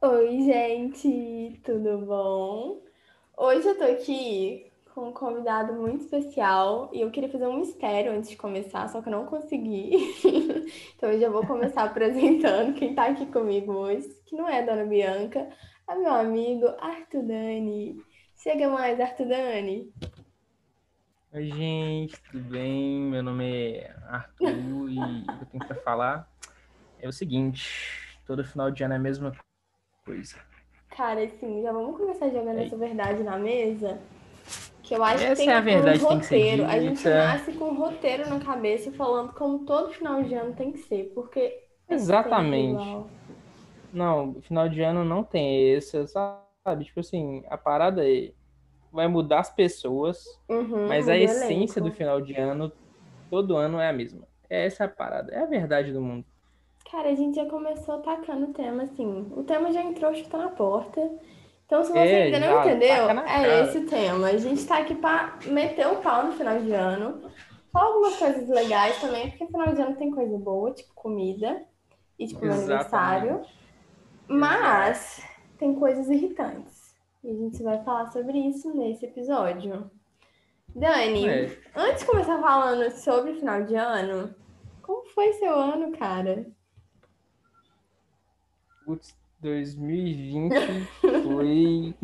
Oi, gente, tudo bom? Hoje eu tô aqui com um convidado muito especial e eu queria fazer um mistério antes de começar, só que eu não consegui. Então eu já vou começar apresentando quem tá aqui comigo hoje, que não é a Dona Bianca, é meu amigo Arthur Dani. Chega mais, Arthur Dani. Oi, gente, tudo bem? Meu nome é Arthur e o que eu tenho para falar é o seguinte: todo final de ano é a mesma coisa. Cara, assim, já vamos começar jogando essa verdade na mesa? Que eu acho Essa que tem é a verdade um roteiro. A gente nasce com um roteiro na cabeça falando como todo final de ano tem que ser, porque é Exatamente. Não, final de ano não tem essa, sabe? Tipo assim, a parada é, vai mudar as pessoas, Uhum, mas a essência do elenco. final de ano, todo ano é a mesma. Essa é a parada, é a verdade do mundo. Cara, a gente já começou atacando o tema, assim. O tema já entrou chutando a porta. Então, se você É, ainda não já entendeu, na é esse o tema. A gente tá aqui pra meter o pau no final de ano. Falar algumas coisas legais também, porque final de ano tem coisa boa, tipo comida e tipo meu aniversário. Exatamente. Mas tem coisas irritantes. E a gente vai falar sobre isso nesse episódio. Dani, É, antes de começar falando sobre o final de ano, como foi seu ano, cara? Putz, 2020 foi.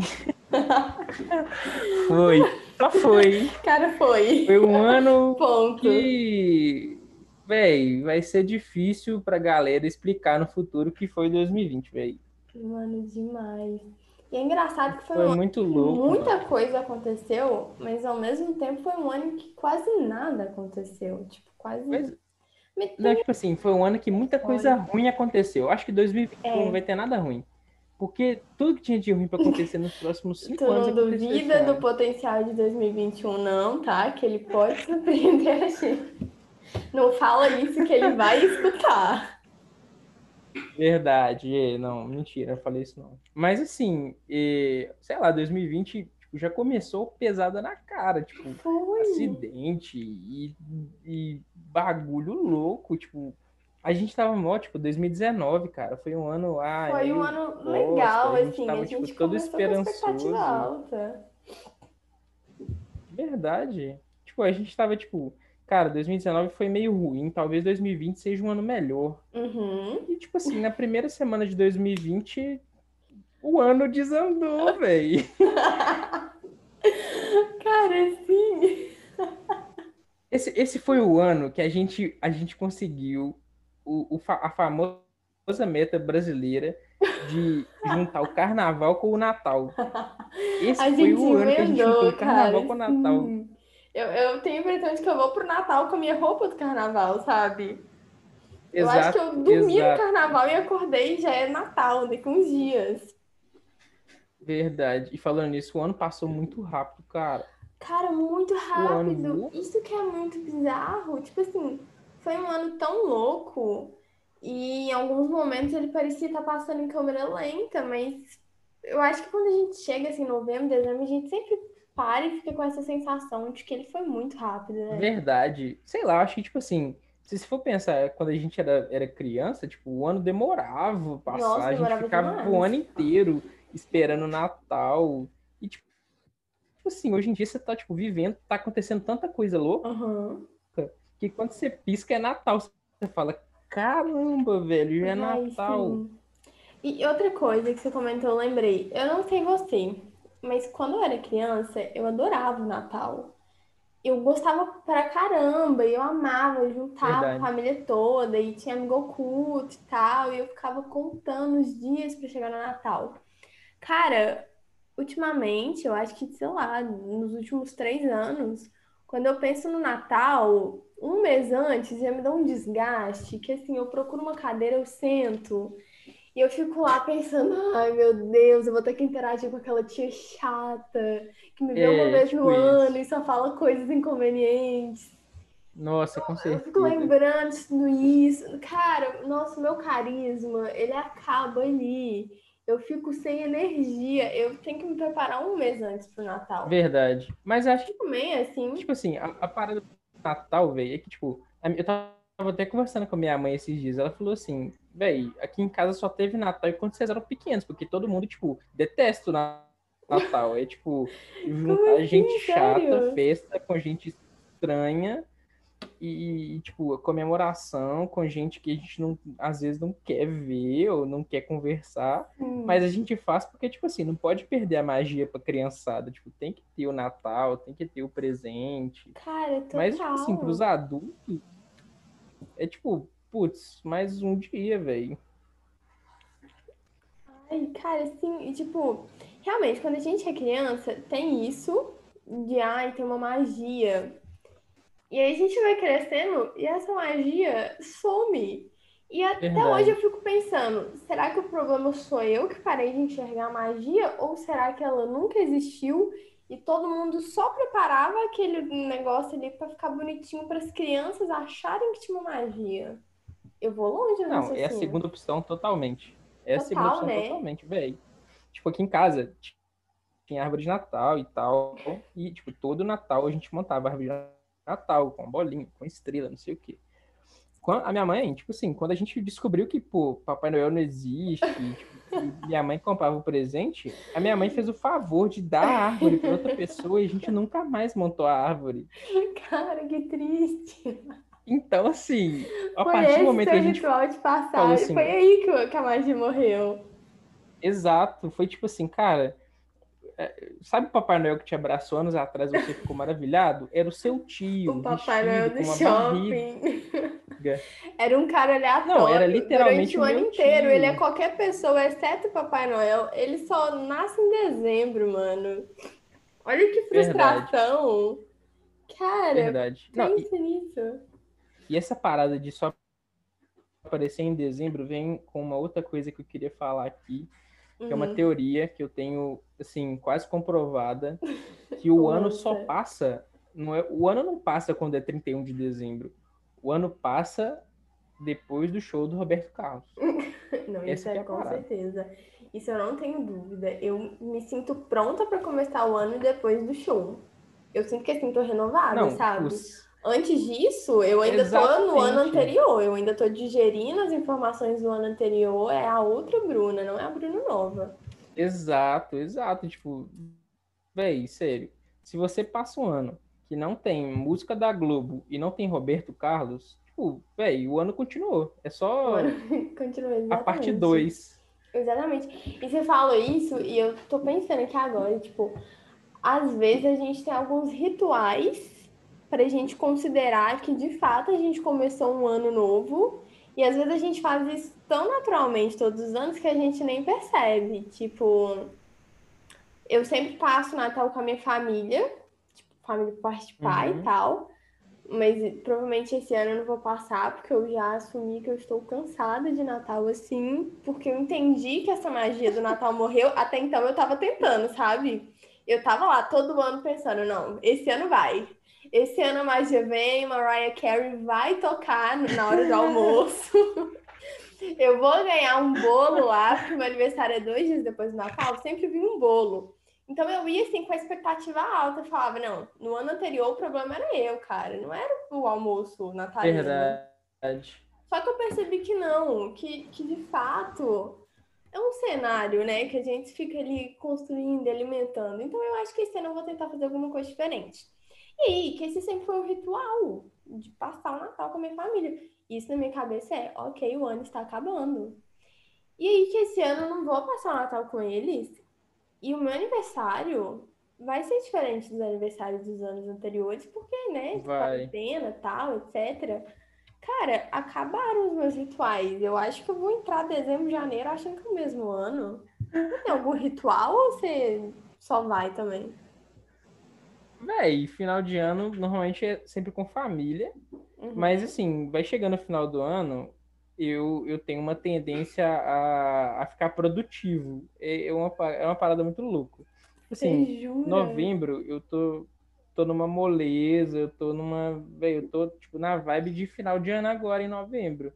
Foi, só foi. Cara, foi. Foi um ano Ponto. que, véi, vai ser difícil pra galera explicar no futuro o que foi 2020, véi. Mano, demais. E é engraçado que foi, Foi um ano muito que louco, muita mano. coisa aconteceu, mas ao mesmo tempo foi um ano que quase nada aconteceu. Tipo, quase. Mas. Não, tipo assim, foi um ano que muita coisa ruim aconteceu. Acho que 2021 É. não vai ter nada ruim. Porque tudo que tinha de ruim pra acontecer nos próximos cinco Tu anos não aconteceu esse duvida do potencial de 2021, não, tá? Que ele pode surpreender a gente. Não fala isso que ele vai escutar. Verdade, é, não, mentira, eu falei isso não. Mas assim, é, sei lá, 2020 tipo, já começou pesada na cara, tipo, Foi. acidente e, e bagulho louco, tipo, a gente tava mó, tipo, 2019, cara, foi um ano, ah, Foi um ano legal, a assim. tava, a gente tipo, todo começou com esperançoso. alta. Verdade. Tipo, a gente tava, tipo, cara, 2019 foi meio ruim, talvez 2020 seja um ano melhor. Uhum. E, tipo assim, na primeira semana de 2020, o ano desandou, velho. Cara, sim. Esse, esse foi o ano que a gente, a gente conseguiu o, o a famosa meta brasileira de juntar o carnaval com o Natal. Esse A foi gente o ano que a gente juntou o carnaval cara. com o Natal. sim. Eu, eu tenho a impressão de que eu vou pro Natal com a minha roupa do carnaval, sabe? Eu acho que eu dormi no exato. carnaval e acordei e já é Natal, daqui uns dias. Verdade. E falando nisso, o ano passou muito rápido, cara. Cara, muito ano rápido. voou. Isso que é muito bizarro. Tipo assim, foi um ano tão louco. E em alguns momentos ele parecia estar passando em câmera lenta, mas eu acho que quando a gente chega assim, em novembro, dezembro, a gente sempre para e fica com essa sensação de que ele foi muito rápido, né? Verdade. Sei lá, acho que, tipo assim, se você for pensar, quando a gente era, era criança, tipo, o ano demorava a passar, Nossa, a gente demorava ficava demais. o ano inteiro esperando o Natal. E, tipo, tipo assim, hoje em dia você tá, tipo, vivendo, tá acontecendo tanta coisa louca Aham. que quando você pisca é Natal. Você fala, caramba, velho, já é Ai, Natal. sim. E outra coisa que você comentou, eu lembrei. Eu não sei você, mas quando eu era criança, eu adorava o Natal. Eu gostava pra caramba, eu amava juntar a Verdade. família toda, e tinha amigo oculto e tal, e eu ficava contando os dias pra chegar no Natal. Cara, ultimamente, eu acho que, sei lá, nos últimos três anos, quando eu penso no Natal, um mês antes já me dá um desgaste, que assim, eu procuro uma cadeira, eu sento, e eu fico lá pensando, ai meu Deus, eu vou ter que interagir com aquela tia chata, que me vê uma É, vez tipo no ano isso. e só fala coisas inconvenientes. Nossa, com Eu fico certeza. lembrando isso. Cara, nossa, meu carisma, ele acaba ali. Eu fico sem energia. Eu tenho que me preparar um mês antes pro Natal. Verdade. Mas acho que Também, assim, Tipo assim, a, a parada do Natal, velho, é que, tipo, eu tava até conversando com a minha mãe esses dias. Ela falou assim: véi, aqui em casa só teve Natal quando vocês eram pequenos, porque todo mundo, tipo, detesta o Natal. É tipo, juntar assim, gente chata, sério? festa com gente estranha e, tipo, a comemoração com gente que a gente não, às vezes não quer ver ou não quer conversar, Hum, mas a gente faz porque, tipo assim, não pode perder a magia pra criançada. Tipo, tem que ter o Natal, tem que ter o presente. Cara, total. Mas, tipo assim, pros adultos, é tipo, putz, mais um dia, velho. Ai, cara, assim, e, tipo, realmente, quando a gente é criança, tem isso de, ai, tem uma magia. E aí a gente vai crescendo e essa magia some. E até hoje eu Verdade. fico pensando, será que o problema sou eu que parei de enxergar a magia? Ou será que ela nunca existiu e todo mundo só preparava aquele negócio ali pra ficar bonitinho para as crianças acharem que tinha uma magia? Eu vou longe Não, é a raciocínio. segunda opção totalmente. É a segunda Total, opção né? totalmente, velho. Tipo, aqui em casa tinha árvore de Natal e tal. E, tipo, todo Natal a gente montava árvore de Natal com bolinha, com estrela, não sei o quê. A minha mãe, tipo assim, quando a gente descobriu que, pô, Papai Noel não existe, tipo, minha mãe comprava o presente, a minha mãe fez o favor de dar a árvore para outra pessoa e a gente nunca mais montou a árvore. Cara, que triste. Então, assim, a Foi partir do momento que a gente ritual de passagem. assim, Foi aí que, a magia morreu. Exato, foi tipo assim, cara, sabe o Papai Noel que te abraçou anos atrás e você ficou maravilhado? Era o seu tio, O Papai Noel do barriga. shopping. Era um cara aleatório. Não, era literalmente Durante o o ano inteiro. tio. Ele é qualquer pessoa, exceto o Papai Noel. Ele só nasce em dezembro, mano. Olha que Verdade. frustração. Cara, Verdade. Não, e, pense nisso. e essa parada de só aparecer em dezembro vem com uma outra coisa que eu queria falar aqui, que é uma Uhum. teoria que eu tenho, assim, quase comprovada, que o ano só passa, não é, o ano não passa quando é 31 de dezembro. O ano passa depois do show do Roberto Carlos. Não, Essa isso é é com parada. certeza. Isso eu não tenho dúvida. Eu me sinto pronta pra começar o ano depois do show. Eu sinto que assim, tô renovada, Não, sabe? os- Antes disso, eu ainda tô no Exatamente. ano anterior. Eu ainda tô digerindo as informações do ano anterior. É a outra Bruna, não é a Bruna nova. Exato, exato. Tipo, véi, sério. Se você passa um ano que não tem música da Globo e não tem Roberto Carlos, tipo, véi, o ano continuou. É só a parte exatamente. 2. Exatamente. E você falou isso, e eu tô pensando aqui agora, tipo, às vezes a gente tem alguns rituais pra gente considerar que de fato a gente começou um ano novo, e às vezes a gente faz isso tão naturalmente todos os anos que a gente nem percebe. Tipo, eu sempre passo o Natal com a minha família, tipo, família por parte de pai Uhum. e tal. Mas provavelmente esse ano eu não vou passar, porque eu já assumi que eu estou cansada de Natal assim, porque eu entendi que essa magia do Natal morreu. Até então eu tava tentando, sabe? Eu tava lá todo ano pensando, não, esse ano vai. Esse ano a magia vem, Mariah Carey vai tocar na hora do almoço. Eu vou ganhar um bolo lá, porque meu aniversário é dois dias depois do Natal, sempre vi um bolo. Então eu ia assim com a expectativa alta, eu falava, não, no ano anterior o problema era eu, cara, não era o almoço natalino. Verdade. Só que eu percebi que não, que, que de fato é um cenário, né, que a gente fica ali construindo, alimentando. Então eu acho que esse ano eu vou tentar fazer alguma coisa diferente. E aí, que esse sempre foi um ritual de passar o Natal com a minha família. Isso na minha cabeça é, ok, o ano está acabando. E aí que esse ano eu não vou passar o Natal com eles. E o meu aniversário vai ser diferente dos aniversários dos anos anteriores, porque, né, quarentena, tal, etc. Cara, acabaram os meus rituais. Eu acho que eu vou entrar dezembro, janeiro achando que é o mesmo ano. Tem algum ritual ou você só vai também? Véi, final de ano normalmente é sempre com família, Uhum. mas assim, vai chegando no final do ano, eu, eu tenho uma tendência a, a ficar produtivo. É, é uma, é uma parada muito louca. Assim, novembro eu tô, tô numa moleza, eu tô numa. Véi, eu tô tipo na vibe de final de ano agora em novembro.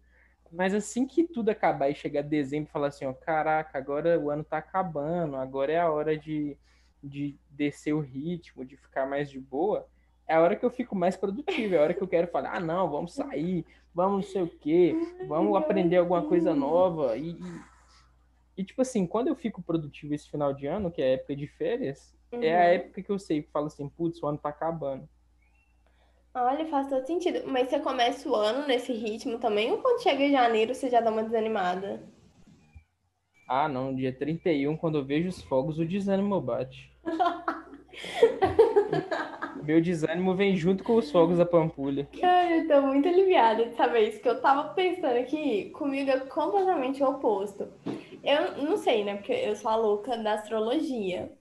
Mas assim que tudo acabar e chegar dezembro, falar assim, ó, caraca, agora o ano tá acabando, agora é a hora de, de descer o ritmo, de ficar mais de boa. é a hora que eu fico mais produtivo, é a hora que eu quero falar, ah, não, vamos sair, vamos não sei o quê, vamos aprender alguma coisa nova. E, e, e, tipo assim, quando eu fico produtivo esse final de ano, que é a época de férias, uhum. é a uhum. época que eu sei, que falo assim, putz, o ano tá acabando. Olha, faz todo sentido. Mas você começa o ano nesse ritmo também, ou quando chega em janeiro você já dá uma desanimada? Ah, não, dia 31, quando eu vejo os fogos, o desânimo bate. Meu desânimo vem junto com os fogos da Pampulha. Ai, eu tô muito aliviada de saber isso, que eu tava pensando aqui, comigo é completamente o oposto. Eu não sei, né, porque eu sou a louca da astrologia.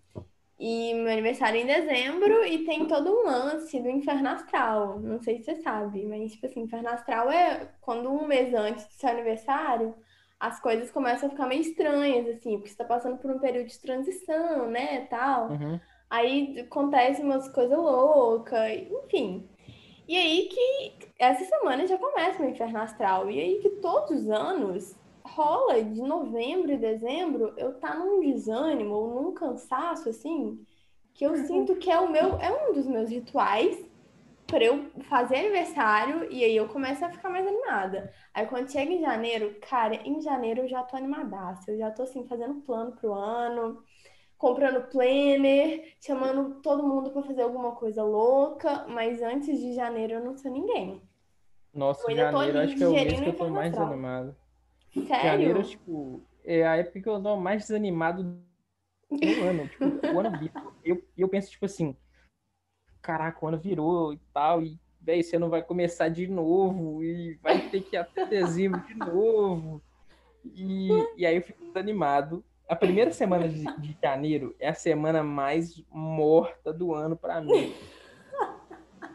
E meu aniversário é em dezembro e tem todo um lance do inferno astral. Não sei se você sabe, mas, tipo assim, inferno astral é quando um mês antes do seu aniversário as coisas começam a ficar meio estranhas, assim, porque você tá passando por um período de transição, né, tal. Uhum. Aí acontecem umas coisas loucas, enfim. E aí que essa semana já começa o inferno astral. E aí que todos os anos rola de novembro e dezembro eu tá num desânimo ou num cansaço assim, que eu sinto que é o meu é um dos meus rituais para eu fazer aniversário e aí eu começo a ficar mais animada. Aí quando chega em janeiro, cara, em janeiro eu já tô animadaça, eu já tô assim fazendo plano pro ano comprando planner, chamando todo mundo para fazer alguma coisa louca, mas antes de janeiro eu não sou ninguém. Nossa, janeiro acho que é o mês que eu tô mais desanimado. Sério? Janeiro, tipo, é a época que eu tô mais desanimado do ano. tipo, o ano. Eu, eu penso, tipo assim, caraca, o ano virou e tal, e véi, você não vai começar de novo, e vai ter que ir até dezembro de novo. E, e aí eu fico desanimado a primeira semana de, de, janeiro é a semana mais morta do ano para mim.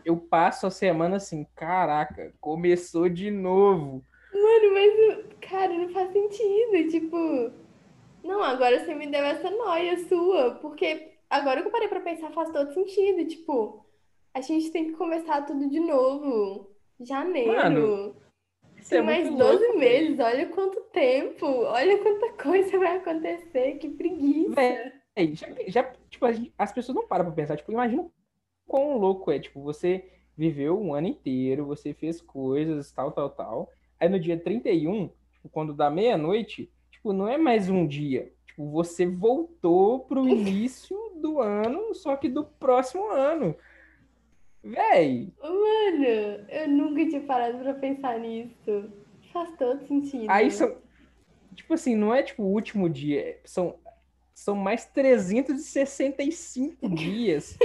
Eu passo a semana assim, caraca, começou de novo. Mano, mas, cara, não faz sentido. Tipo, não, agora você me deu essa noia sua, porque agora que eu parei pra pensar faz todo sentido. Tipo, a gente tem que começar tudo de novo. Janeiro. Mano, isso é mais 12 louco, meses, olha quanto tempo, olha quanta coisa vai acontecer, que preguiça. Véi, já, já, tipo, as pessoas não param pra pensar, tipo, imagina quão louco é, tipo, você viveu um ano inteiro, você fez coisas, tal, tal, tal, aí no dia 31, tipo, quando dá meia-noite, tipo, não é mais um dia, tipo, você voltou pro início do ano, só que do próximo ano. Véi! Mano, eu nunca tinha parado pra pensar nisso. Faz todo sentido. Aí são. Tipo assim, não é tipo o último dia. São, são mais 365 dias.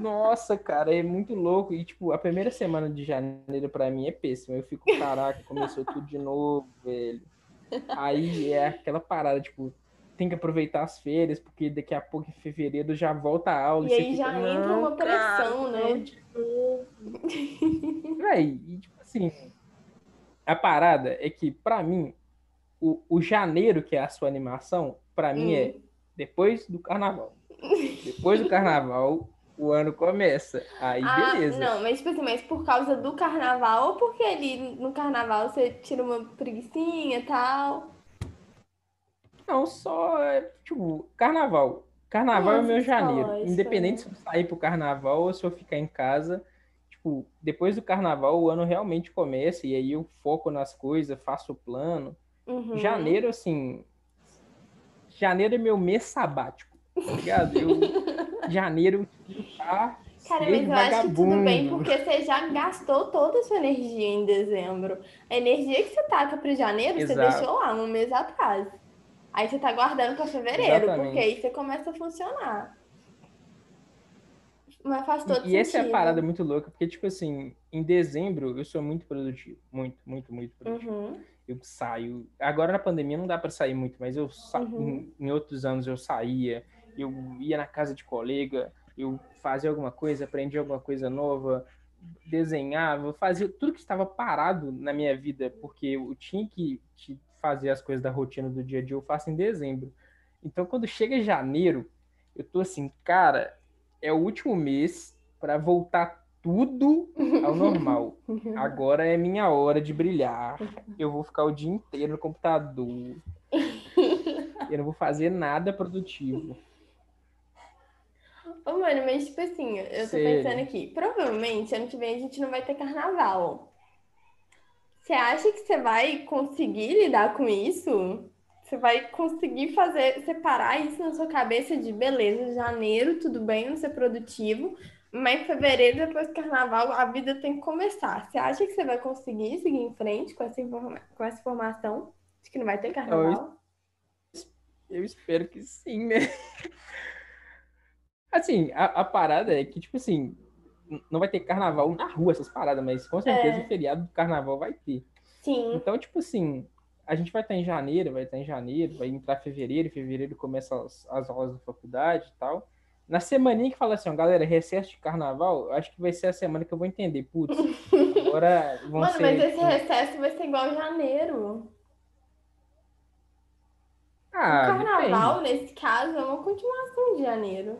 Nossa, cara, é muito louco. E, tipo, a primeira semana de janeiro pra mim é péssima. Eu fico, caraca, começou tudo de novo, velho. Aí é aquela parada, tipo, tem que aproveitar as férias, porque daqui a pouco, em fevereiro, já volta a aula. E, e aí fica, já entra uma pressão, cara, né? Véi, e tipo assim, a parada é que, para mim, o, o janeiro, que é a sua animação, para mim é hum. depois do carnaval. Depois do carnaval, o ano começa. Aí, ah, beleza. Não, mas tipo assim, mas por causa do carnaval ou porque ali no carnaval você tira uma preguiçinha e tal? Não, só, tipo, carnaval. Carnaval Nossa, é meu janeiro. Independente se eu sair pro carnaval ou se eu ficar em casa, tipo, depois do carnaval o ano realmente começa e aí eu foco nas coisas, faço o plano. Uhum. Janeiro, assim. Janeiro é meu mês sabático, tá ligado? Eu, janeiro tá. Cara, mas eu vagabundo. acho que tudo bem, porque você já gastou toda a sua energia em dezembro. A energia que você taca pro janeiro, Exato. você deixou lá um mês atrás. Aí você tá guardando para fevereiro, Exatamente. porque aí você começa a funcionar. Mas faz todo e, sentido. E essa é a parada muito louca, porque, tipo assim, em dezembro eu sou muito produtivo. Muito, muito, muito produtivo. Uhum. Eu saio. Agora na pandemia não dá para sair muito, mas eu sa... uhum. em, em outros anos eu saía, eu ia na casa de colega, eu fazia alguma coisa, aprendia alguma coisa nova, desenhava, fazia tudo que estava parado na minha vida, porque eu tinha que fazer as coisas da rotina do dia a dia, eu faço em dezembro. Então, quando chega janeiro, eu tô assim, cara, é o último mês para voltar tudo ao normal. Agora é minha hora de brilhar. Eu vou ficar o dia inteiro no computador. Eu não vou fazer nada produtivo. Ô, mano, mas tipo assim, eu tô Sério. pensando aqui, provavelmente ano que vem a gente não vai ter carnaval. Você acha que você vai conseguir lidar com isso? Você vai conseguir fazer, separar isso na sua cabeça de beleza, janeiro, tudo bem, não ser produtivo, mas em fevereiro, depois do carnaval, a vida tem que começar. Você acha que você vai conseguir seguir em frente com essa, informa- com essa formação de que não vai ter carnaval? Eu espero que sim, né? Assim, a, a parada é que, tipo assim, não vai ter carnaval na rua, essas paradas, mas com certeza É. o feriado do carnaval vai ter. Sim. Então, tipo assim, a gente vai estar em janeiro, vai estar em janeiro, vai entrar fevereiro, em fevereiro começa as, as aulas da faculdade e tal. Na semaninha que fala assim, ó, galera, recesso de carnaval, eu acho que vai ser a semana que eu vou entender. Putz, agora vão Mano, ser. mas esse recesso vai ser igual janeiro. Ah, o carnaval, depende. nesse caso, é uma continuação de janeiro.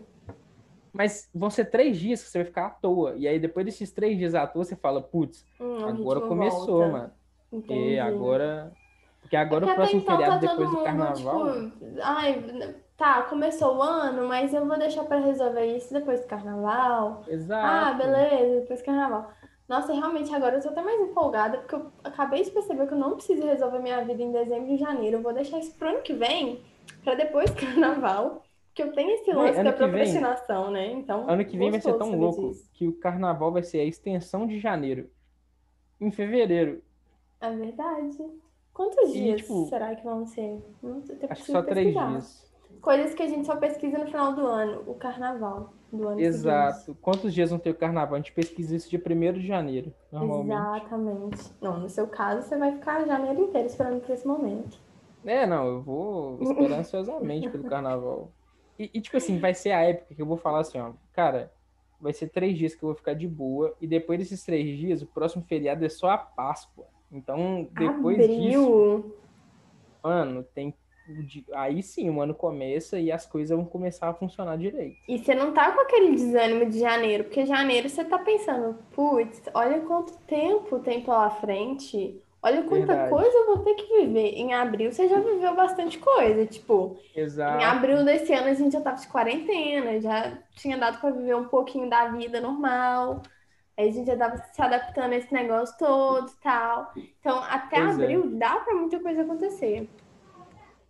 Mas vão ser três dias que você vai ficar à toa. E aí, depois desses três dias à toa, você fala, putz, Hum, agora começou, volta. mano. Entendi. E agora. Porque agora É o próximo então feriado tá depois todo do mundo, carnaval. tipo, ai, tá, começou o ano, mas eu vou deixar pra resolver isso depois do carnaval. Exato. Ah, beleza, depois do carnaval. Nossa, realmente agora eu tô até mais empolgada, porque eu acabei de perceber que eu não preciso resolver minha vida em dezembro e janeiro. Eu vou deixar isso pro ano que vem, pra depois do carnaval. Porque eu tenho esse Vai, lance ano da que vem- procrastinação, né? Então, Ano que vem vai ser tão louco disso. que o carnaval vai ser a extensão de janeiro. Em fevereiro. É verdade. Quantos E, dias tipo, será que vão ser? Não sei, eu Acho que só três pesquisar. dias. Coisas que a gente só pesquisa no final do ano. O carnaval do ano seguinte. Exato. Quantos dias vão ter o carnaval? A gente pesquisa isso dia 1 de janeiro, normalmente. Exatamente. Não, no seu caso, você vai ficar janeiro inteiro esperando por esse momento. É, não, eu vou esperar ansiosamente pelo carnaval. E, e, tipo assim, vai ser a época que eu vou falar assim, ó, cara, vai ser três dias que eu vou ficar de boa, e depois desses três dias, o próximo feriado é só a Páscoa. Então, depois disso, Abril. mano, tem. Aí sim, o ano começa e as coisas vão começar a funcionar direito. E você não tá com aquele desânimo de janeiro, porque janeiro você tá pensando, putz, olha quanto tempo tem pela frente, olha quanta Verdade. coisa eu vou ter que viver. Em abril você já viveu bastante coisa, tipo, Exato. em abril desse ano a gente já tava de quarentena, já tinha dado pra viver um pouquinho da vida normal. Aí a gente já tava se adaptando a esse negócio todo e tal. Então, até Pois é. abril dá pra muita coisa acontecer.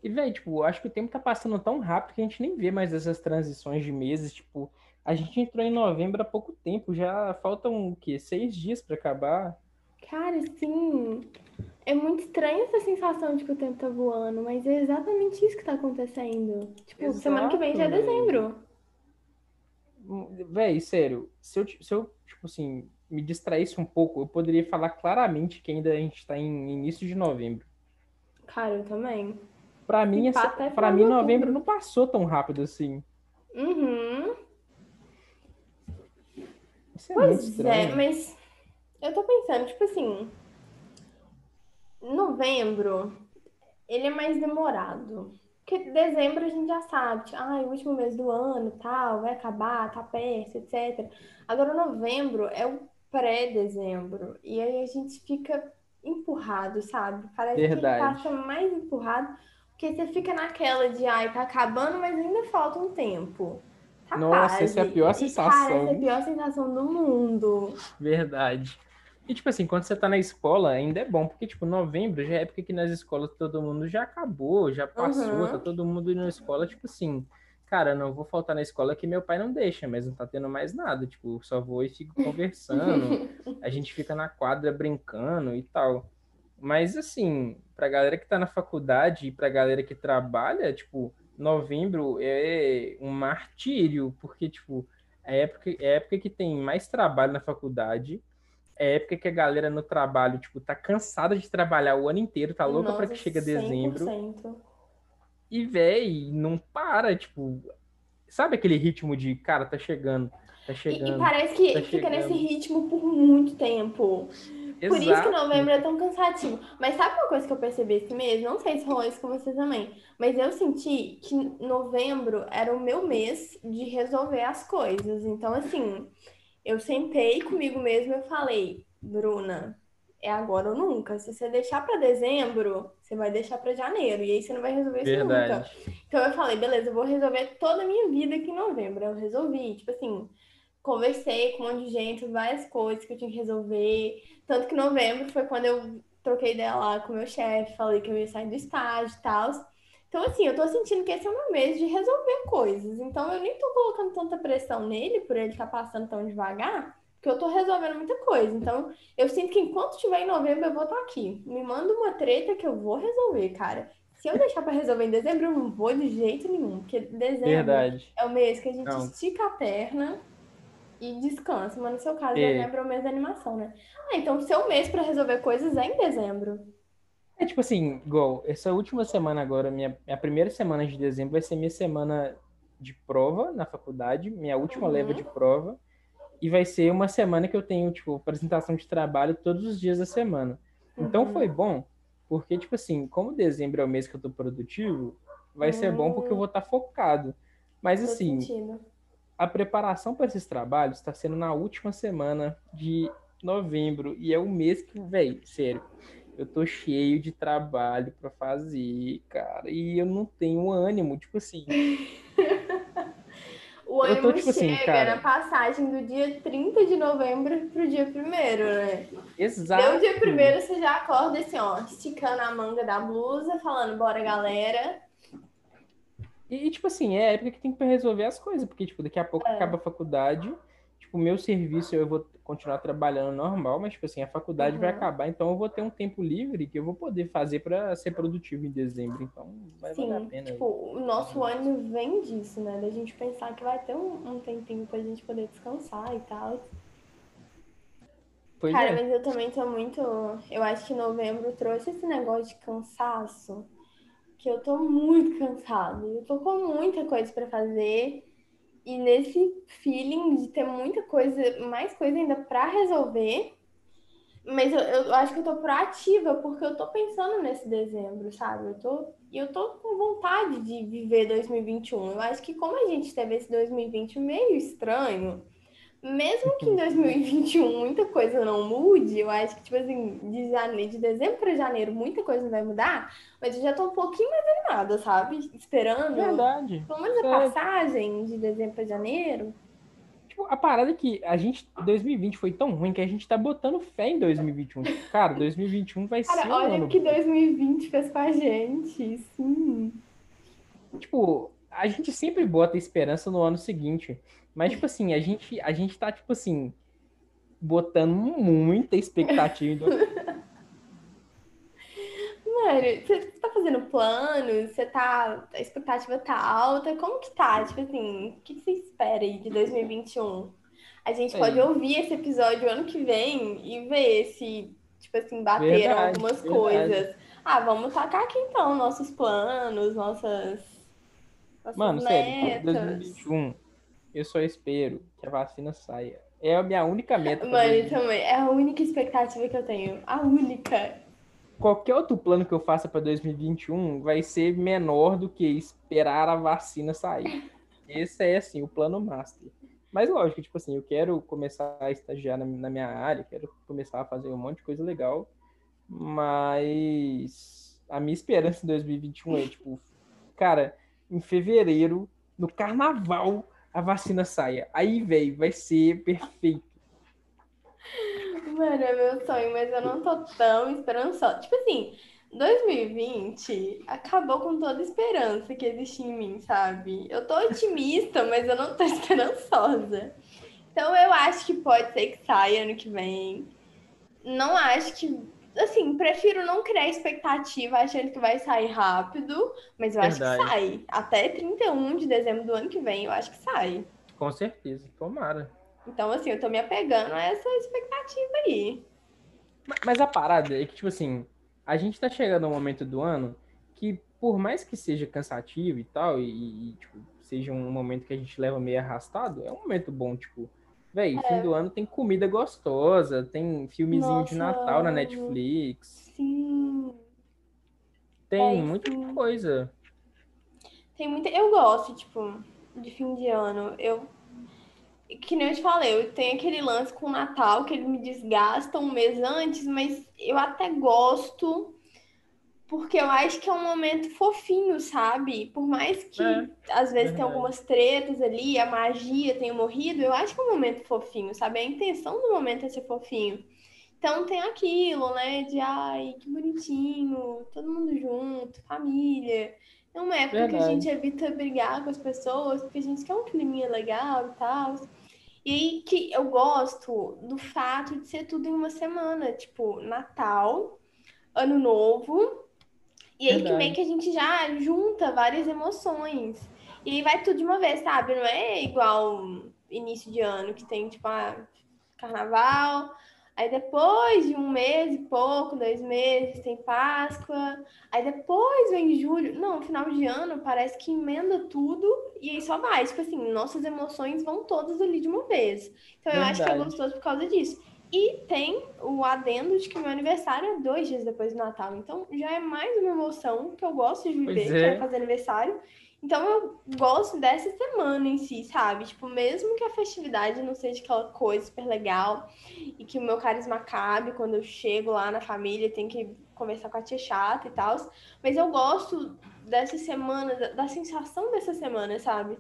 E, velho, tipo, acho que o tempo tá passando tão rápido que a gente nem vê mais essas transições de meses. Tipo, a gente entrou em novembro há pouco tempo, já faltam o quê? Seis dias pra acabar. Cara, sim. É muito estranha essa sensação de que o tempo tá voando, mas é exatamente isso que tá acontecendo. Tipo, semana que vem já é Exato, dezembro. Véi, sério, se eu, se eu, tipo assim, me distraísse um pouco, eu poderia falar claramente que ainda a gente tá em início de novembro. Cara, eu também. Pra mim, essa, até pra mim novembro não passou tão rápido assim. Uhum. Isso é muito Pois é, estranho. mas eu tô pensando, tipo assim, novembro, ele é mais demorado. Porque dezembro a gente já sabe, tipo, ah, é o último mês do ano, tal, vai acabar, tá perto, etc. Agora novembro é o pré-dezembro. E aí a gente fica empurrado, sabe? Parece que ele Verdade. passa mais empurrado, porque você fica naquela de, ai, tá acabando, mas ainda falta um tempo. Tá Nossa, essa é a pior E, sensação. Cara, essa é a pior sensação do mundo. Verdade. E, tipo assim, quando você tá na escola, ainda é bom, porque, tipo, novembro já é época que nas escolas todo mundo já acabou, já passou, Uhum. tá todo mundo indo na escola, tipo assim, cara, não vou faltar na escola que meu pai não deixa, mas não tá tendo mais nada, tipo, só vou e fico conversando, a gente fica na quadra brincando e tal. Mas, assim, pra galera que tá na faculdade e pra galera que trabalha, tipo, novembro é um martírio, porque, tipo, é época, é a época que tem mais trabalho na faculdade, é época que a galera no trabalho, tipo, tá cansada de trabalhar o ano inteiro, tá louca pra que chegue dezembro. 100%. E, véi, não para, tipo, sabe aquele ritmo de, cara, tá chegando, tá E, e chegando. parece que tá fica nesse chegando. ritmo por muito tempo. Por isso que Exato. novembro é tão cansativo. Mas sabe uma coisa que eu percebi esse mês? Não sei se rolou isso com você também. Mas eu senti que novembro era o meu mês de resolver as coisas. Então, assim, eu sentei comigo mesma e eu falei, Bruna, é agora ou nunca. Se você deixar para dezembro, você vai deixar para janeiro. E aí você não vai resolver isso Verdade. nunca. Então eu falei, beleza, eu vou resolver toda a minha vida aqui em novembro. Eu resolvi, tipo assim, conversei com um monte de gente, várias coisas que eu tinha que resolver. Tanto que novembro foi quando eu troquei ideia lá com o meu chefe, falei que eu ia sair do estágio e tal. Então, assim, eu tô sentindo que esse é o meu mês de resolver coisas. Então, eu nem tô colocando tanta pressão nele por ele estar tá passando tão devagar, porque eu tô resolvendo muita coisa. Então, eu sinto que enquanto estiver em novembro, eu vou estar tá aqui. Me manda uma treta que eu vou resolver, cara. Se eu deixar para resolver em dezembro, eu não vou de jeito nenhum, porque dezembro Verdade. é o mês que a gente Não. estica a perna e descansa. Mas no seu caso, É. dezembro é o mês da animação, né? Ah, então seu mês para resolver coisas é em dezembro. É tipo assim, igual, essa última semana agora, minha, minha primeira semana de dezembro vai ser minha semana de prova na faculdade, minha última Uhum. leva de prova, e vai ser uma semana que eu tenho, tipo, apresentação de trabalho todos os dias da semana. Então Uhum. foi bom, porque, tipo assim, como dezembro é o mês que eu tô produtivo, vai ser bom porque eu vou estar focado. Mas Faz assim, sentido. a preparação para esses trabalhos está sendo na última semana de novembro. E é o mês que, velho, sério, eu tô cheio de trabalho para fazer, cara. E eu não tenho ânimo, tipo assim. O Eu tô, ânimo tipo assim, chega cara- na passagem do dia 30 de novembro pro dia 1 né? Exato. Deu o dia 1 você já acorda assim, ó, esticando a manga da blusa, falando, bora galera. E, tipo assim, é a época que tem que resolver as coisas, porque, tipo, daqui a pouco É. acaba a faculdade. O meu serviço eu vou continuar trabalhando normal, mas, tipo assim, a faculdade vai Uhum. acabar, então eu vou ter um tempo livre que eu vou poder fazer para ser produtivo em dezembro. Então, vai valer a Sim, pena. tipo, o nosso ânimo vem disso, né? Da gente pensar que vai ter um, um tempinho pra gente poder descansar e tal. Pois Cara, é. mas eu também tô muito. Eu acho que novembro trouxe esse negócio de cansaço, que eu tô muito cansada. Eu tô com muita coisa pra fazer. E nesse feeling de ter muita coisa, mais coisa ainda pra resolver. Mas eu, eu acho que eu tô proativa, porque eu tô pensando nesse dezembro, sabe? Eu tô, e eu tô com vontade de viver 2021. Eu acho que como a gente teve esse 2020 meio estranho, mesmo que em 2021 muita coisa não mude, eu acho que, tipo assim, de, janeiro, de dezembro para janeiro muita coisa não vai mudar, mas eu já tô um pouquinho mais animada, sabe? Esperando. Verdade. Pelo menos a Sério. passagem de dezembro para janeiro. Tipo, a parada é que a gente, 2020 foi tão ruim que a gente tá botando fé em 2021. Tipo, cara, 2021 vai ser Cara, olha o que 2020 fez com a gente. Sim. tipo, a gente sempre bota esperança no ano seguinte. Mas, tipo assim, a gente, a gente tá, tipo assim, botando muita expectativa. em Mano, você tá fazendo planos? Você tá. A expectativa tá alta? Como que tá? Tipo assim, o que você espera aí de 2021? A gente É. pode ouvir esse episódio ano que vem e ver se, tipo assim, bateram Verdade, algumas verdade. coisas. Ah, vamos tacar aqui então nossos planos, nossas. nossas Mano, sério, metas. 2021, eu só espero que a vacina saia. É a minha única meta. Mano, 2021. também. É a única expectativa que eu tenho. A única. Qualquer outro plano que eu faça para 2021 vai ser menor do que esperar a vacina sair. Esse é, assim, o plano master. Mas lógico, tipo assim, eu quero começar a estagiar na, na minha área, quero começar a fazer um monte de coisa legal, mas a minha esperança em 2021 é, tipo, cara, em fevereiro, no carnaval, a vacina saia. Aí, velho, vai ser perfeito. Mano, é meu sonho, mas eu não tô tão esperançosa. Tipo assim, 2020 acabou com toda a esperança que existia em mim, sabe? Eu tô otimista, mas eu não tô esperançosa. Então eu acho que pode ser que saia ano que vem. Não acho que. Assim, prefiro não criar expectativa achando que vai sair rápido, mas eu acho que Verdade. sai. Até 31 de dezembro do ano que vem, eu acho que sai. Com certeza, tomara. Então, assim, eu tô me apegando a essa expectativa aí. Ma- Mas a parada é que, tipo assim, a gente tá chegando a um momento do ano que, por mais que seja cansativo e tal, e, e, tipo, seja um momento que a gente leva meio arrastado, é um momento bom, tipo, véi, fim do ano tem comida gostosa, tem filmezinho de Nossa, Natal na. Netflix, Sim. tem É, muita sim. coisa. Tem muita. Eu gosto, tipo, de fim de ano. Eu. que nem eu te falei, eu tenho aquele lance com o Natal que ele me desgasta um mês antes, mas eu até gosto porque eu acho que é um momento fofinho, sabe? Por mais que É, às vezes verdade. tenha algumas tretas ali, a magia tenha morrido, eu acho que é um momento fofinho, sabe? A intenção do momento é ser fofinho. Então tem aquilo, né? De ai, que bonitinho, todo mundo junto, família. É uma época que a Verdade. gente evita brigar com as pessoas, porque a gente quer um climinha legal e tal. E aí que eu gosto do fato de ser tudo em uma semana, tipo, Natal, Ano Novo. E aí que meio que a gente já junta várias emoções. E aí vai tudo de uma vez, sabe? Não é igual início de ano, que tem, tipo, ah, carnaval. Aí depois de um mês e pouco, dois meses, tem Páscoa. Aí depois vem julho. Não, final de ano parece que emenda tudo e aí só vai. Tipo assim, nossas emoções vão todas ali de uma vez. Então eu acho que é gostoso por causa disso. E tem o adendo de que meu aniversário é dois dias depois do Natal. Então já é mais uma emoção que eu gosto de viver, Pois que é é. fazer aniversário. Então eu gosto dessa semana em si, sabe? Tipo, mesmo que a festividade não seja aquela coisa super legal e que o meu carisma acabe quando eu chego lá na família, tem que conversar com a tia chata e tal. Mas eu gosto dessa semana, da, da sensação dessa semana, sabe?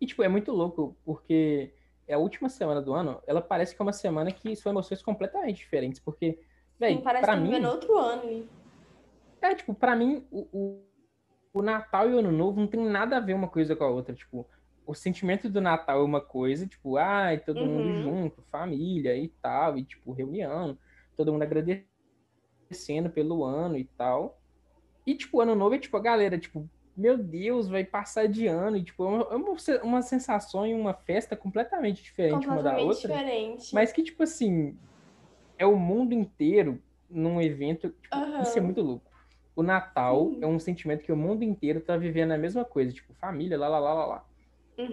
E, tipo, é muito louco, porque é a última semana do ano, ela parece que é uma semana que são emoções completamente diferentes. Porque, velho, parece pra que mim, outro ano. ali. é, tipo, pra mim, o, o, o Natal e o Ano Novo não tem nada a ver uma coisa com a outra. Tipo, o sentimento do Natal é uma coisa, tipo, ai, todo mundo Uhum. junto, família e tal, e, tipo, reunião, todo mundo agradecendo pelo ano e tal. E, tipo, o Ano Novo é, tipo, a galera, tipo, meu Deus, vai passar de ano, e, tipo, é uma, é uma, se- uma sensação e uma festa completamente diferente uma da Completamente outra, diferente. mas que, tipo, assim, é o mundo inteiro num evento, tipo, Aham. isso é muito louco. O Natal é um sentimento que o mundo inteiro tá vivendo a mesma coisa, tipo, família, lá, lá, lá, lá, lá.